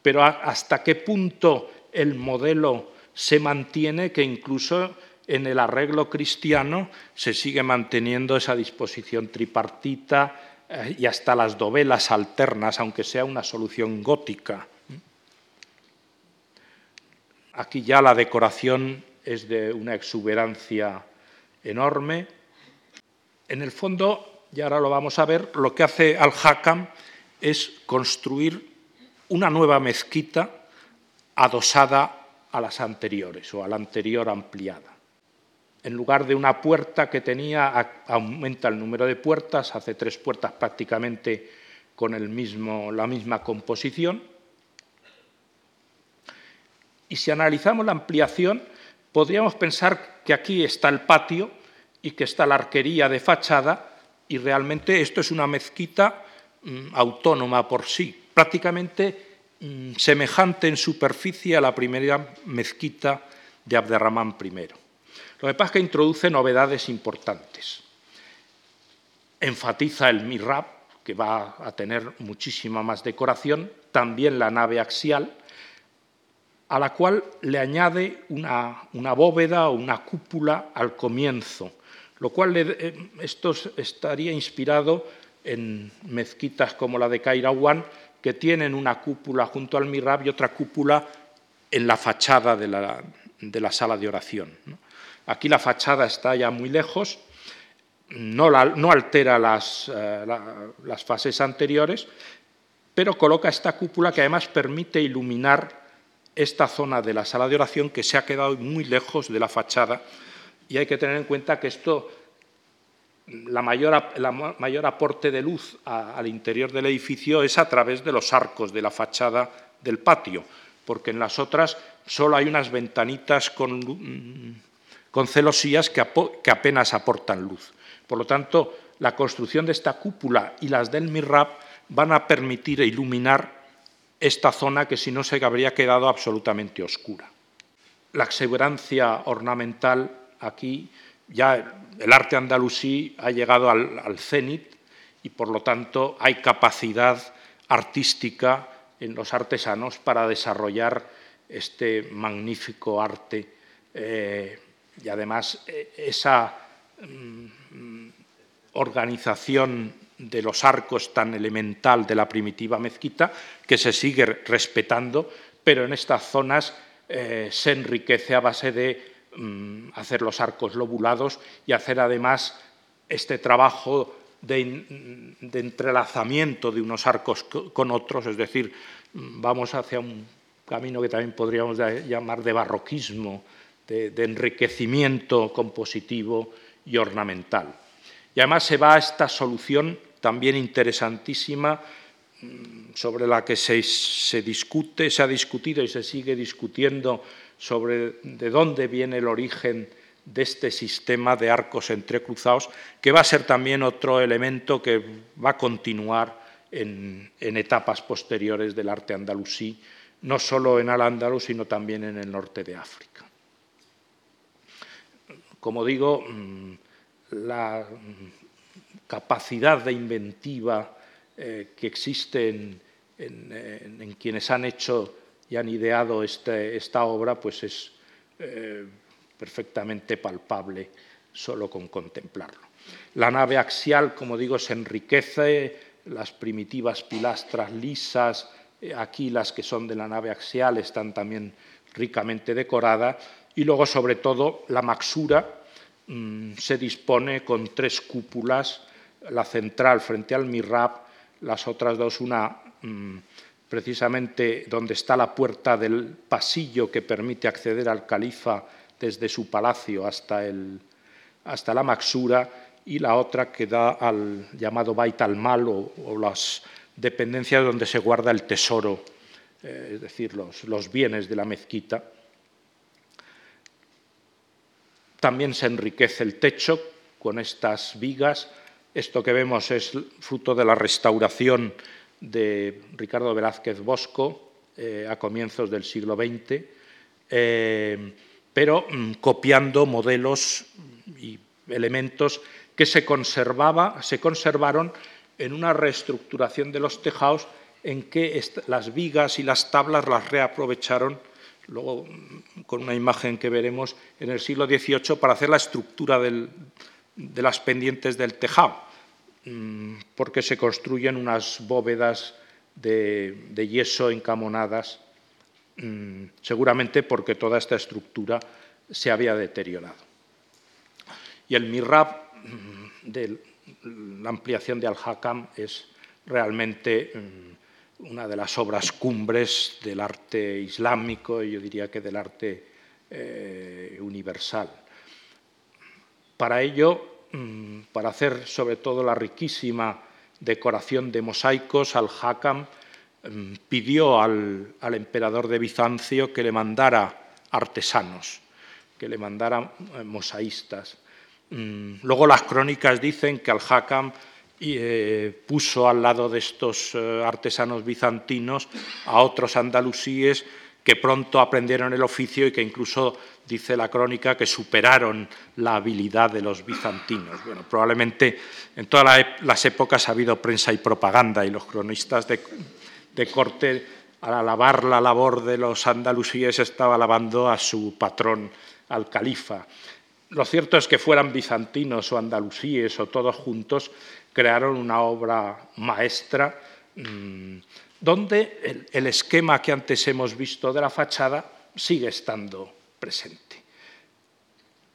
pero hasta qué punto el modelo se mantiene que incluso en el arreglo cristiano se sigue manteniendo esa disposición tripartita eh, y hasta las dovelas alternas, aunque sea una solución gótica. Aquí ya la decoración es de una exuberancia enorme. En el fondo, y ahora lo vamos a ver, lo que hace Al-Hakam es construir una nueva mezquita adosada a las anteriores o a la anterior ampliada en lugar de una puerta que tenía, aumenta el número de puertas, hace tres puertas prácticamente con la misma composición. Y si analizamos la ampliación, podríamos pensar que aquí está el patio y que está la arquería de fachada, y realmente esto es una mezquita mm, autónoma por sí, prácticamente mm, semejante en superficie a la primera mezquita de Abderramán I. Lo que pasa que introduce novedades importantes. Enfatiza el mihrab, que va a tener muchísima más decoración, también la nave axial, a la cual le añade una, bóveda o una cúpula al comienzo, lo cual eh, esto estaría inspirado en mezquitas como la de Kairawan, que tienen una cúpula junto al mihrab y otra cúpula en la fachada de la, sala de oración. Aquí la fachada está ya muy lejos, no, altera eh, las, fases anteriores, pero coloca esta cúpula que además permite iluminar esta zona de la sala de oración que se ha quedado muy lejos de la fachada. Y hay que tener en cuenta que esto, la mayor, mayor aporte de luz al interior del edificio es a través de los arcos de la fachada del patio, porque en las otras solo hay unas ventanitas con con celosías que, apenas aportan luz. Por lo tanto, la construcción de esta cúpula y las del mihrab van a permitir iluminar esta zona que si no se habría quedado absolutamente oscura. La exuberancia ornamental aquí, ya el arte andalusí ha llegado al, al cenit y por lo tanto hay capacidad artística en los artesanos para desarrollar este magnífico arte eh, y además eh, esa mm, organización de los arcos tan elemental de la primitiva mezquita que se sigue respetando, pero en estas zonas eh, se enriquece a base de mm, hacer los arcos lobulados y hacer además este trabajo de, entrelazamiento de unos arcos con otros, es decir, vamos hacia un camino que también podríamos llamar de barroquismo, de, enriquecimiento compositivo y ornamental. Y además se va a esta solución también interesantísima mm, sobre la que se, discute, se ha discutido y se sigue discutiendo sobre de dónde viene el origen de este sistema de arcos entrecruzados, que va a ser también otro elemento que va a continuar en, etapas posteriores del arte andalusí, no solo en Al-Ándalus, sino también en el norte de África. Como digo, mm, la capacidad de inventiva eh, que existe en, quienes han hecho y han ideado este, esta obra, pues es eh, perfectamente palpable solo con contemplarlo. La nave axial, como digo, se enriquece, las primitivas pilastras lisas, eh, aquí las que son de la nave axial están también ricamente decoradas, y luego, sobre todo, la maxura mm, se dispone con tres cúpulas, la central frente al mihrab, las otras dos, una mm, precisamente donde está la puerta del pasillo que permite acceder al califa desde su palacio hasta, la Maxura y la otra que da al llamado Bait al-Mal o, las dependencias donde se guarda el tesoro, eh, es decir, los, los bienes de la mezquita. También se enriquece el techo con estas vigas. Esto que vemos es fruto de la restauración de Ricardo Velázquez Bosco eh, a comienzos del siglo XX pero mm, copiando modelos y elementos que se, conservaba, se conservaron en una reestructuración de los tejados en que las vigas y las tablas las reaprovecharon, luego con una imagen que veremos en el siglo XVIII, para hacer la estructura de las pendientes del tejado, mm, porque se construyen unas bóvedas de yeso encamonadas Mm, seguramente porque toda esta estructura se había deteriorado. Y el mihrab mm, de la ampliación de Al-Hakam es realmente una de las obras cumbres del arte islámico y yo diría que del arte eh, universal. Para ello, para hacer sobre todo la riquísima decoración de mosaicos, Al-Hakam Em, pidió al, emperador de Bizancio que le mandara artesanos, que le mandara eh, mosaístas. Mm, luego las crónicas dicen que al-Hakam eh, puso al lado de estos eh, artesanos bizantinos a otros andalusíes que pronto aprendieron el oficio y que incluso dice la crónica que superaron la habilidad de los bizantinos. Bueno, probablemente en todas las épocas ha habido prensa y propaganda y los cronistas de, de corte, al alabar la labor de los andalusíes, estaba alabando a su patrón, al califa. Lo cierto es que fueran bizantinos o andalusíes o todos juntos, crearon una obra maestra mm, donde el, esquema que antes hemos visto de la fachada sigue estando presente.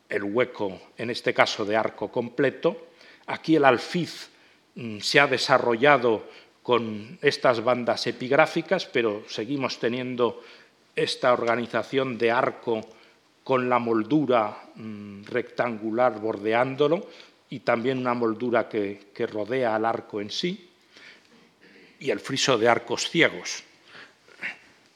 El hueco, en este caso de arco completo, aquí el alfiz mm, se ha desarrollado con estas bandas epigráficas, pero seguimos teniendo esta organización de arco con la moldura mm, rectangular bordeándolo y también una moldura que, rodea al arco en sí, y el friso de arcos ciegos.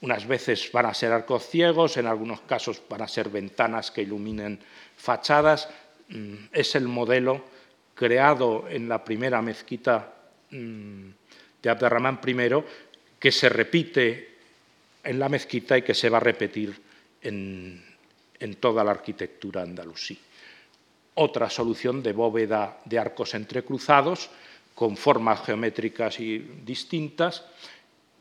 Unas veces van a ser arcos ciegos, en algunos casos van a ser ventanas que iluminen fachadas. Mm, es el modelo creado en la primera mezquita mm, de Abderramán I, que se repite en la mezquita y que se va a repetir en, toda la arquitectura andalusí. Otra solución de bóveda de arcos entrecruzados con formas geométricas y distintas,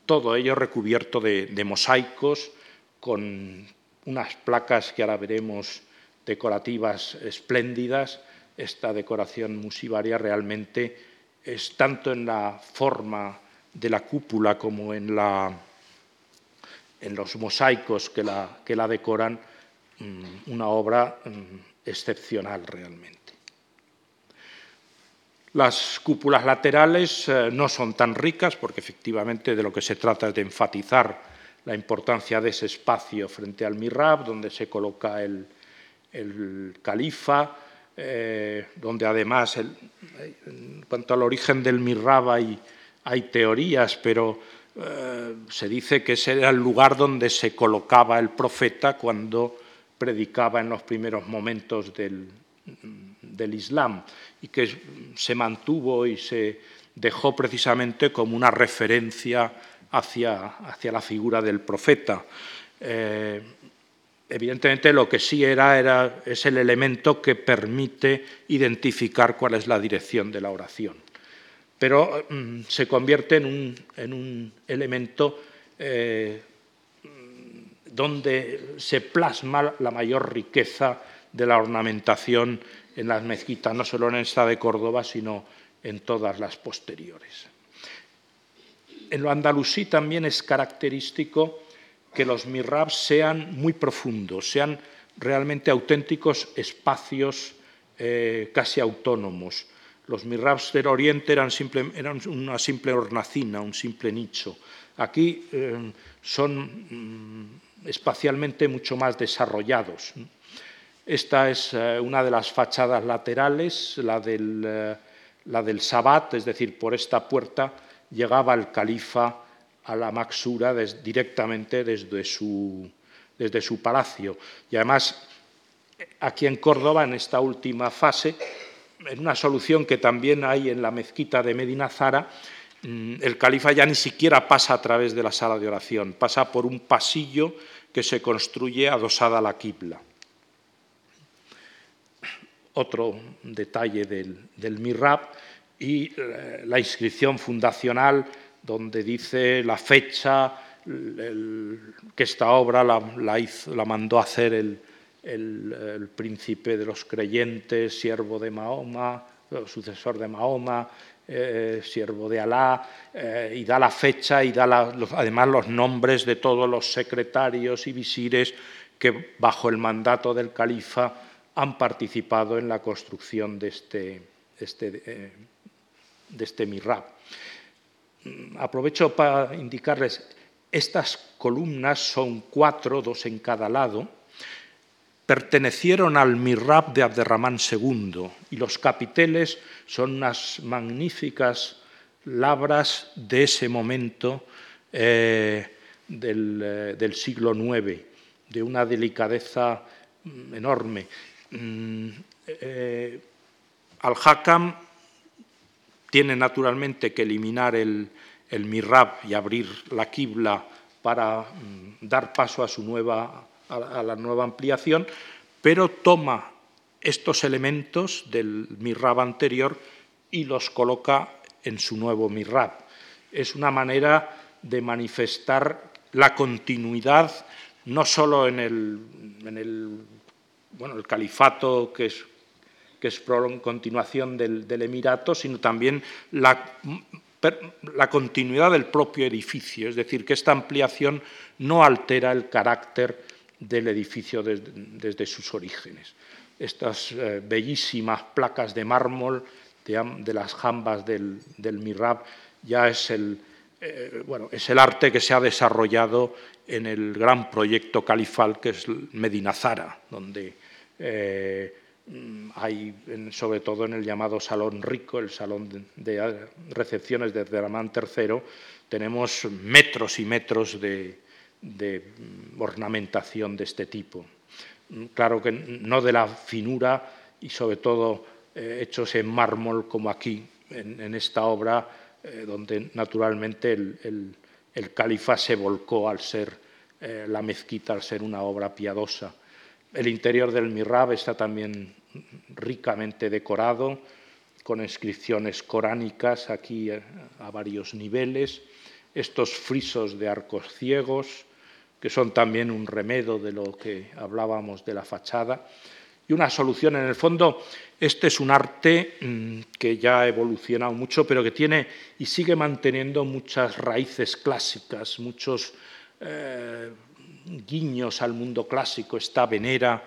todo ello recubierto de, mosaicos con unas placas que ahora veremos decorativas espléndidas. Esta decoración musivaria realmente es tanto en la forma de la cúpula como en, la, en los mosaicos que la, que la decoran, una obra mm, excepcional realmente. Las cúpulas laterales eh, no son tan ricas porque efectivamente de lo que se trata es de enfatizar la importancia de ese espacio frente al mihrab, donde se coloca el, califa, eh, donde además, en cuanto al origen del mihrab hay, hay teorías, pero eh, se dice que ese era el lugar donde se colocaba el profeta cuando predicaba en los primeros momentos del, del Islam y que se mantuvo y se dejó precisamente como una referencia hacia, hacia la figura del profeta. Eh, evidentemente lo que sí era, era, es el elemento que permite identificar cuál es la dirección de la oración. Pero mm, se convierte en un, elemento eh, donde se plasma la mayor riqueza de la ornamentación en las mezquitas, no solo en esta de Córdoba, sino en todas las posteriores. En lo andalusí también es característico que los mihrabs sean muy profundos, sean realmente auténticos espacios eh, casi autónomos. Los mihrabs del Oriente eran, una simple hornacina, un simple nicho. Aquí eh, son mm, espacialmente mucho más desarrollados. Esta es eh, una de las fachadas laterales, la del, la del Sabat, es decir, por esta puerta llegaba el califa a la Maxura directamente desde su, desde su palacio. Y además, aquí en Córdoba, en esta última fase, en una solución que también hay en la mezquita de Medina Zara, el califa ya ni siquiera pasa a través de la sala de oración, pasa por un pasillo que se construye adosada a la quibla. Otro detalle del, del mirrab y eh, la inscripción fundacional donde dice la fecha que esta obra la, mandó a hacer el, príncipe de los creyentes, siervo de Mahoma, sucesor de Mahoma, eh, siervo de Alá, eh, y da la fecha y da además los nombres de todos los secretarios y visires que bajo el mandato del califa han participado en la construcción de este, este de este mihrab. Mm, aprovecho para indicarles, estas columnas son cuatro, dos en cada lado, pertenecieron al mihrab de Abderramán II y los capiteles son unas magníficas labras de ese momento eh, eh, del, siglo IX, de una delicadeza mm, enorme. Mm, eh, Al-Hakam tiene naturalmente que eliminar el, el mihrab y abrir la quibla para mm, dar paso a, su nueva, a, la nueva ampliación, pero toma estos elementos del mihrab anterior y los coloca en su nuevo mihrab. Es una manera de manifestar la continuidad no solo en el, en el, bueno, el califato que es que es continuación del, Emirato, sino también la, continuidad del propio edificio, es decir, que esta ampliación no altera el carácter del edificio desde, sus orígenes. Estas eh, bellísimas placas de mármol de, las jambas del, del, Mirab ya es el, eh, bueno, es el arte que se ha desarrollado en el gran proyecto califal que es Medina Zara, donde eh, hay, sobre todo en el llamado Salón Rico, el salón de recepciones de Abderramán III, tenemos metros y metros de, mm, ornamentación de este tipo. Claro que no de la finura y sobre todo eh, hechos en mármol como aquí, en, esta obra, eh, donde naturalmente el, califa se volcó al ser eh, la mezquita, al ser una obra piadosa. El interior del mihrab está también ricamente decorado, con inscripciones coránicas aquí a varios niveles, estos frisos de arcos ciegos, que son también un remedo de lo que hablábamos de la fachada, y una solución. En el fondo, este es un arte mm, que ya ha evolucionado mucho, pero que tiene y sigue manteniendo muchas raíces clásicas, muchos eh, guiños al mundo clásico. Esta venera,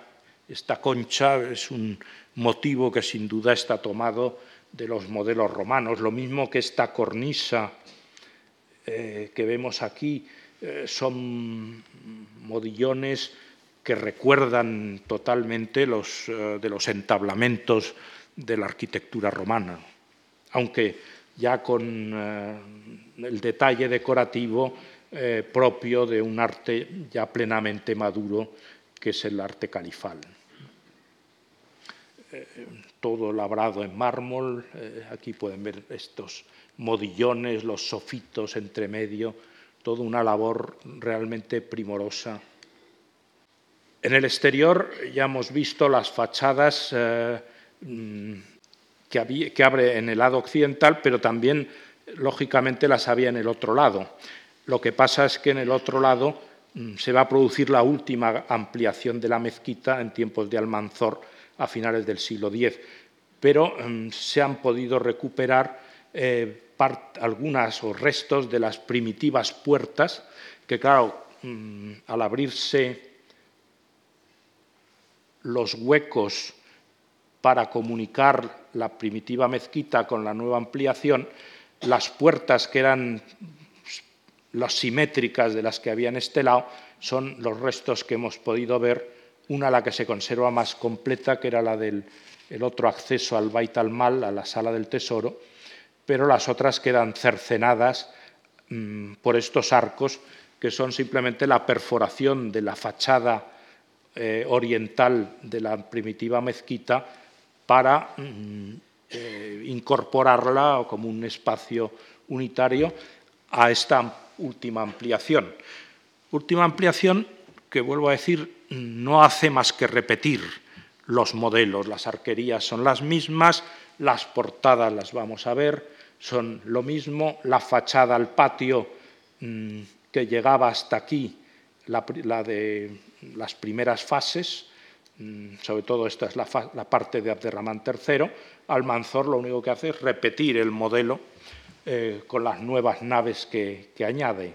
esta concha es un motivo que sin duda está tomado de los modelos romanos, lo mismo que esta cornisa eh, que vemos aquí, eh, son modillones que recuerdan totalmente los, eh, de los entablamentos de la arquitectura romana, aunque ya con el detalle decorativo propio de un arte ya plenamente maduro, que es el arte califal todo labrado en mármol. Eh, aquí pueden ver estos modillones, los sofitos entre medio, toda una labor realmente primorosa. En el exterior ya hemos visto las fachadas eh, mm, que, abre en el lado occidental, pero también, lógicamente, las había en el otro lado. Lo que pasa es que en el otro lado mm, se va a producir la última ampliación de la mezquita en tiempos de Almanzor, a finales del siglo X, pero mm, se han podido recuperar eh, algunas o restos de las primitivas puertas que, claro, mm, al abrirse los huecos para comunicar la primitiva mezquita con la nueva ampliación, las puertas que eran las simétricas de las que había en este lado son los restos que hemos podido ver una la que se conserva más completa, que era la del otro acceso al Bait al-Mal, a la sala del tesoro, pero las otras quedan cercenadas mm, por estos arcos, que son simplemente la perforación de la fachada eh, oriental de la primitiva mezquita para mm, eh, incorporarla como un espacio unitario a esta última ampliación. Última ampliación que, vuelvo a decir, no hace más que repetir los modelos. Las arquerías son las mismas, las portadas las vamos a ver, son lo mismo, la fachada al patio mm, que llegaba hasta aquí, la, de las primeras fases, mm, sobre todo esta es la, parte de Abderramán III, Almanzor lo único que hace es repetir el modelo eh, con las nuevas naves que, añade.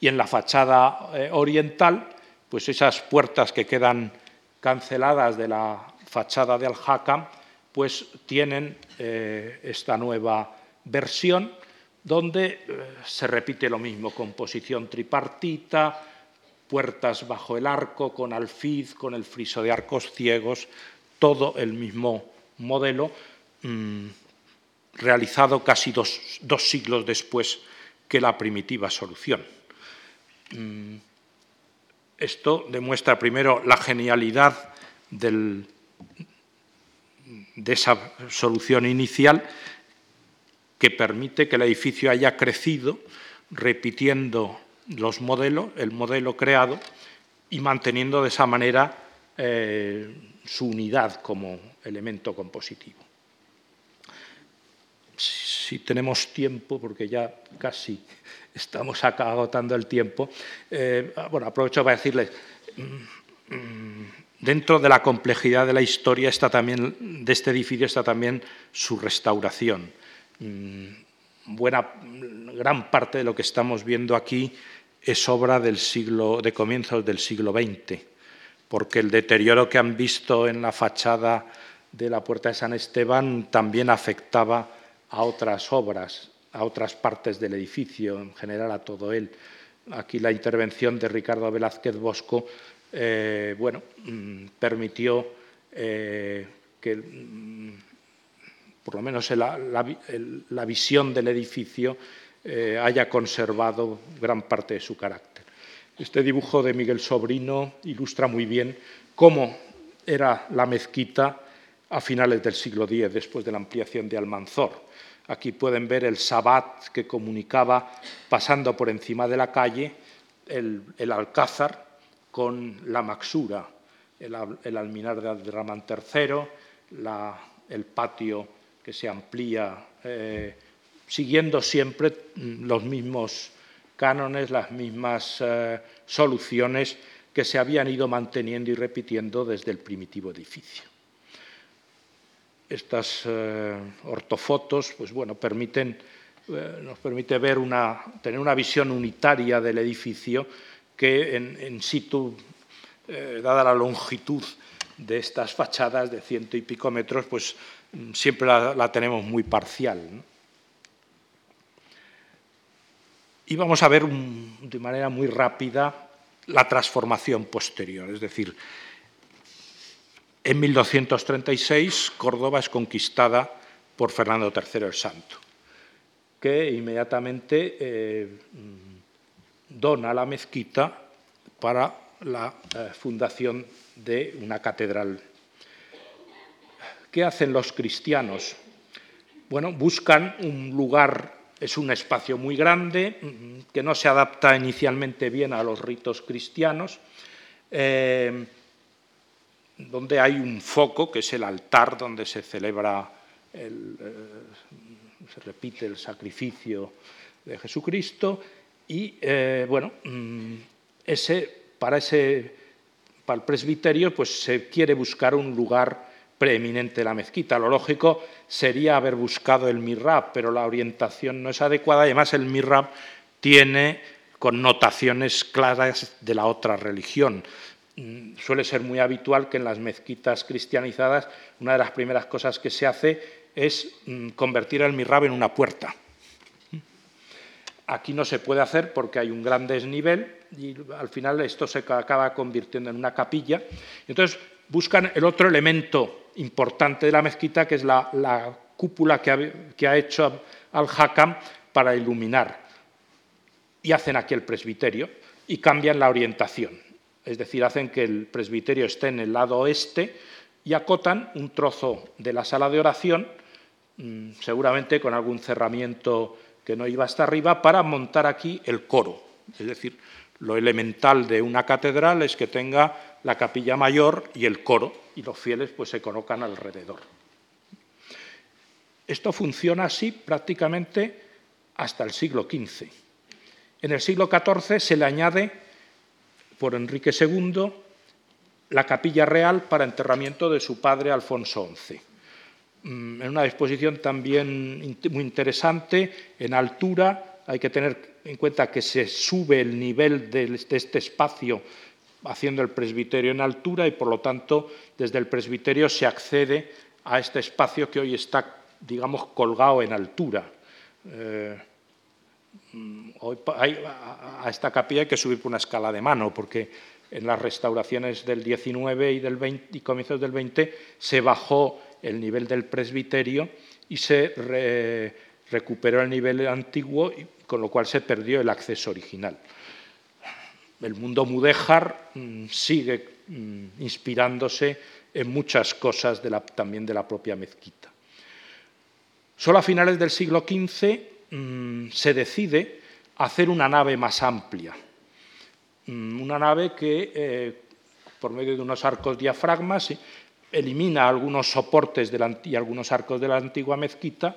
Y en la fachada eh, oriental, pues esas puertas que quedan canceladas de la fachada de Al-Hakam, pues tienen eh, esta nueva versión donde eh, se repite lo mismo, composición tripartita, puertas bajo el arco, con alfiz, con el friso de arcos ciegos, todo el mismo modelo, mm, realizado casi dos, siglos después que la primitiva solución. Mm, esto demuestra primero la genialidad de esa solución inicial que permite que el edificio haya crecido repitiendo los modelos, el modelo creado y manteniendo de esa manera eh, su unidad como elemento compositivo. Si tenemos tiempo, porque ya casi estamos agotando el tiempo. Eh, bueno, aprovecho para decirles, mm, mm, dentro de la complejidad de la historia está también, de este edificio está también su restauración. Mm, buena, gran parte de lo que estamos viendo aquí es obra del siglo, de comienzos del siglo XX, porque el deterioro que han visto en la fachada de la Puerta de San Esteban también afectaba a otras obras a otras partes del edificio, en general a todo él. Aquí la intervención de Ricardo Velázquez Bosco eh, bueno, mm, permitió eh, que, mm, por lo menos la, visión del edificio, eh, haya conservado gran parte de su carácter. Este dibujo de Miguel Sobrino ilustra muy bien cómo era la mezquita a finales del siglo X, después de la ampliación de Almanzor. Aquí pueden ver el sabat que comunicaba, pasando por encima de la calle, el, alcázar con la maxura, el, alminar de Abderramán III, el patio que se amplía, eh, siguiendo siempre los mismos cánones, las mismas eh, soluciones que se habían ido manteniendo y repitiendo desde el primitivo edificio. Estas eh, ortofotos pues bueno, permiten, eh, nos permite ver una, tener una visión unitaria del edificio que en, situ, dada la longitud de estas fachadas de ciento y pico metros, pues siempre la, tenemos muy parcial. Y vamos a ver de manera muy rápida la transformación posterior. Es decir, en 1236 Córdoba es conquistada por Fernando III el Santo, que inmediatamente eh, dona la mezquita para la eh, fundación de una catedral. ¿Qué hacen los cristianos? Bueno, buscan un lugar es un espacio muy grande mm, que no se adapta inicialmente bien a los ritos cristianos, eh, donde hay un foco, que es el altar donde se celebra, eh, se repite el sacrificio de Jesucristo, y eh, bueno, mm, ese, para, ese, para el presbiterio pues, se quiere buscar un lugar preeminente la mezquita. Lo lógico sería haber buscado el mirrab, pero la orientación no es adecuada además el mirrab tiene connotaciones claras de la otra religión. Mm, suele ser muy habitual que en las mezquitas cristianizadas una de las primeras cosas que se hace es mm, convertir el mirrab en una puerta. Aquí no se puede hacer porque hay un gran desnivel y al final esto se acaba convirtiendo en una capilla. Entonces buscan el otro elemento importante de la mezquita, que es la, cúpula que ha, hecho al-Hakam para iluminar. Y hacen aquí el presbiterio y cambian la orientación. Es decir, hacen que el presbiterio esté en el lado oeste y acotan un trozo de la sala de oración, mm, seguramente con algún cerramiento que no iba hasta arriba, para montar aquí el coro. Es decir, lo elemental de una catedral es que tenga la capilla mayor y el coro, y los fieles pues se colocan alrededor. Esto funciona así prácticamente hasta el siglo XV. En el siglo XIV se le añade, por Enrique II, la capilla real para enterramiento de su padre Alfonso XI. Mm, en una disposición también muy interesante, en altura, hay que tener en cuenta que se sube el nivel de este espacio haciendo el presbiterio en altura y, por lo tanto, desde el presbiterio se accede a este espacio que hoy está, digamos, colgado en altura. Eh, a esta capilla hay que subir por una escala de mano, porque en las restauraciones del 19 y, del 20, y comienzos del 20 se bajó el nivel del presbiterio y se recuperó el nivel antiguo, con lo cual se perdió el acceso original el mundo mudéjar mm, sigue mm, inspirándose en muchas cosas también de la propia mezquita. Solo a finales del siglo XV mm, se decide hacer una nave más amplia, una nave que, eh, por medio de unos arcos diafragmas, elimina algunos soportes y algunos arcos de la antigua mezquita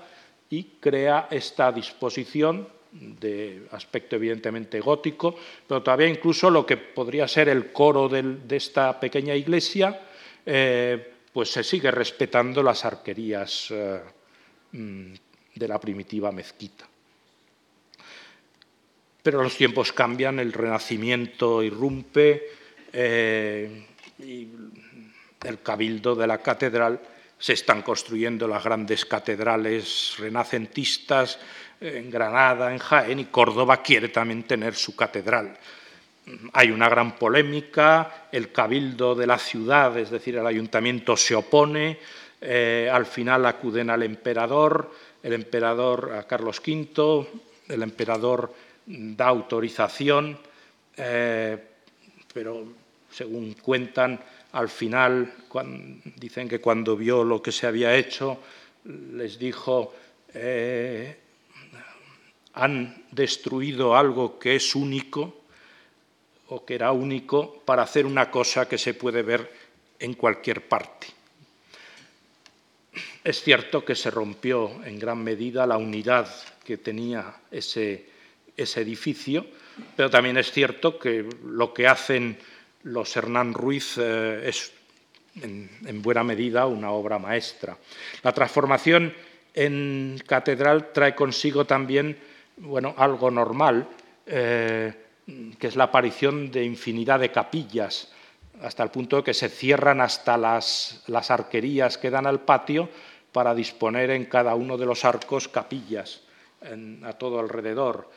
y crea esta disposición de aspecto evidentemente gótico, pero todavía incluso lo que podría ser el coro de esta pequeña iglesia, eh, pues se sigue respetando las arquerías eh, mm, de la primitiva mezquita. Pero los tiempos cambian, el renacimiento irrumpe eh, y el cabildo de la catedral se están construyendo las grandes catedrales renacentistas, en Granada, en Jaén, y Córdoba quiere también tener su catedral. Hay una gran polémica, el cabildo de la ciudad, es decir, el ayuntamiento se opone, eh, al final acuden al emperador, el emperador a Carlos V, el emperador da autorización, eh, pero según cuentan, al final dicen que cuando vio lo que se había hecho, les dijo, eh, han destruido algo que es único o que era único para hacer una cosa que se puede ver en cualquier parte. Es cierto que se rompió en gran medida la unidad que tenía ese, ese edificio, pero también es cierto que lo que hacen los Hernán Ruiz eh, es en, buena medida una obra maestra. La transformación en catedral trae consigo también bueno, algo normal, eh, que es la aparición de infinidad de capillas, hasta el punto de que se cierran hasta las, las arquerías que dan al patio para disponer en cada uno de los arcos capillas a todo alrededor.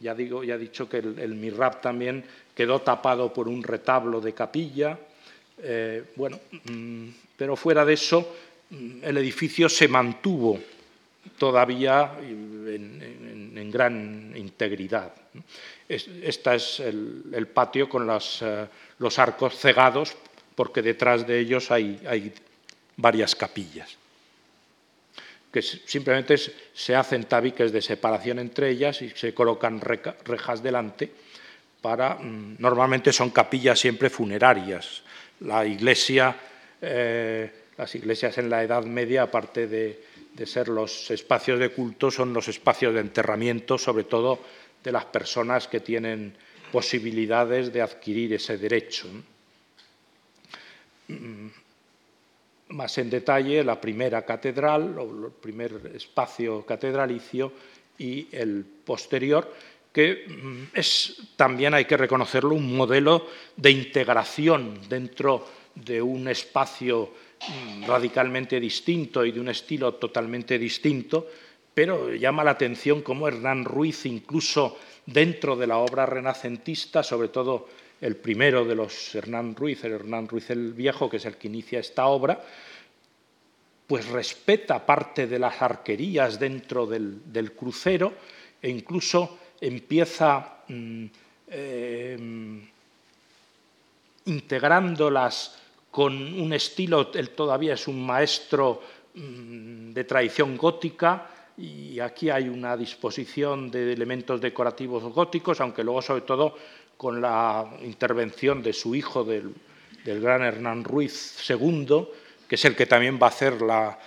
Ya digo, ya he dicho que el, el, también quedó tapado por un retablo de capilla. Eh, bueno, mm, pero fuera de eso, mm, el edificio se mantuvo todavía en, gran integridad. Este es el, patio con eh, los arcos cegados, porque detrás de ellos hay varias capillas que simplemente se hacen tabiques de separación entre ellas y se colocan rejas delante para, mm, normalmente son capillas siempre funerarias. La iglesia, eh, las iglesias en la Edad Media, aparte de, ser los espacios de culto, son los espacios de enterramiento, sobre todo de las personas que tienen posibilidades de adquirir ese derecho. Más en detalle la primera catedral, o el primer espacio catedralicio y el posterior, que mm, es también, hay que reconocerlo, un modelo de integración dentro de un espacio mm, radicalmente distinto y de un estilo totalmente distinto, pero llama la atención cómo Hernán Ruiz, incluso dentro de la obra renacentista, sobre todo el primero de los Hernán Ruiz, el Hernán Ruiz el Viejo, que es el que inicia esta obra, pues respeta parte de las arquerías dentro del, crucero e incluso empieza mm, em, integrándolas con un estilo, él todavía es un maestro mm, de tradición gótica, y aquí hay una disposición de elementos decorativos góticos, aunque luego sobre todo con la intervención de su hijo, del, gran Hernán Ruiz II, que es el que también va a hacer la,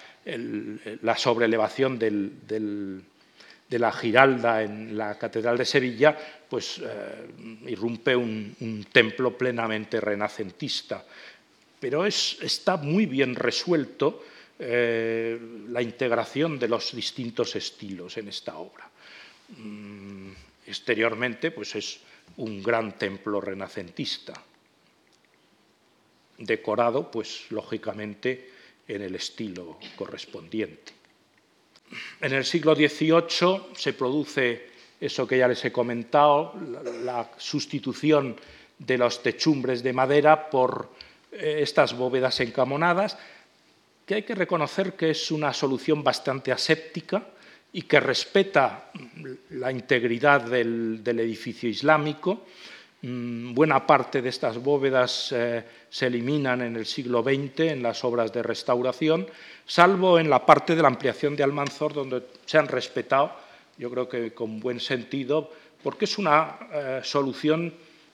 sobreelevación de la Giralda en la Catedral de Sevilla, pues eh, irrumpe un, templo plenamente renacentista. Pero está muy bien resuelto eh, la integración de los distintos estilos en esta obra. Mm, exteriormente, pues es un gran templo renacentista, decorado, pues lógicamente, en el estilo correspondiente. En el siglo XVIII se produce eso que ya les he comentado, la, sustitución de los techumbres de madera por eh, estas bóvedas encamonadas, que hay que reconocer que es una solución bastante aséptica y que respeta la integridad del, edificio islámico. Mm, buena parte de estas bóvedas eh, se eliminan en el siglo XX en las obras de restauración, salvo en la parte de la ampliación de Almanzor, donde se han respetado, yo creo que con buen sentido, porque es una eh, solución,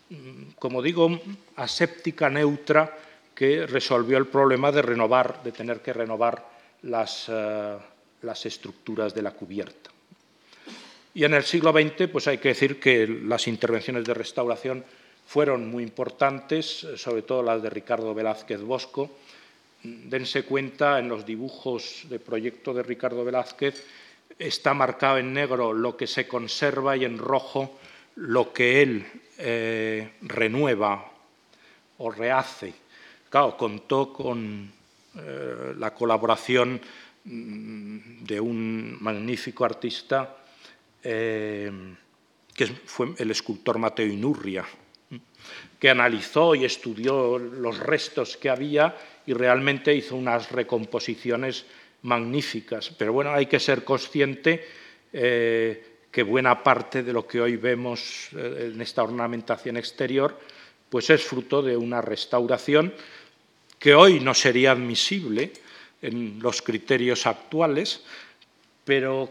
mm, como digo, aséptica, neutra, que resolvió el problema de renovar, de tener que renovar las eh, las estructuras de la cubierta. Y en el siglo XX, pues hay que decir que las intervenciones de restauración fueron muy importantes, sobre todo las de Ricardo Velázquez Bosco. Dense cuenta, en los dibujos de proyecto de Ricardo Velázquez está marcado en negro lo que se conserva y en rojo lo que él eh, renueva o rehace. Claro, contó con eh, la colaboración de un magnífico artista eh, que fue el escultor Mateo Inurria, que analizó y estudió los restos que había y realmente hizo unas recomposiciones magníficas. Pero bueno, hay que ser consciente eh, que buena parte de lo que hoy vemos eh, en esta ornamentación exterior pues es fruto de una restauración que hoy no sería admisible en los criterios actuales, pero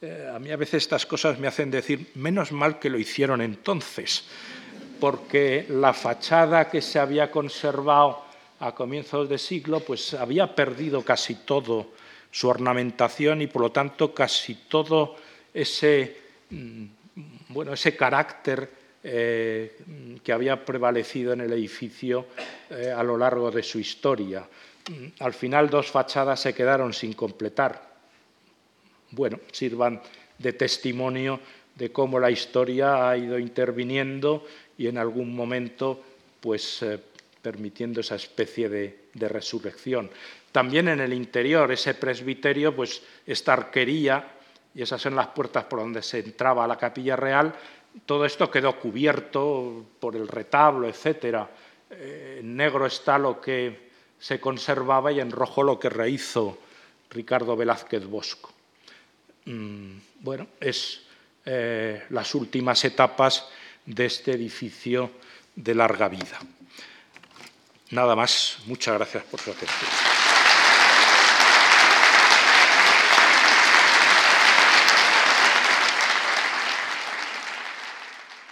eh, a mí a veces estas cosas me hacen decir, menos mal que lo hicieron entonces, porque la fachada que se había conservado a comienzos de siglo, pues había perdido casi todo su ornamentación y por lo tanto casi todo ese, mm, bueno, ese carácter eh, que había prevalecido en el edificio eh, a lo largo de su historia. Al final dos fachadas se quedaron sin completar. Bueno, sirvan de testimonio de cómo la historia ha ido interviniendo y en algún momento pues eh, permitiendo esa especie de, resurrección. También en el interior, ese presbiterio, pues esta arquería, y esas son las puertas por donde se entraba a la capilla real, todo esto quedó cubierto por el retablo, etc. Eh, en negro está lo que se conservaba y en rojo lo que rehizo Ricardo Velázquez Bosco. Mm, bueno, es eh, las últimas etapas de este edificio de larga vida. Nada más, muchas gracias por su atención.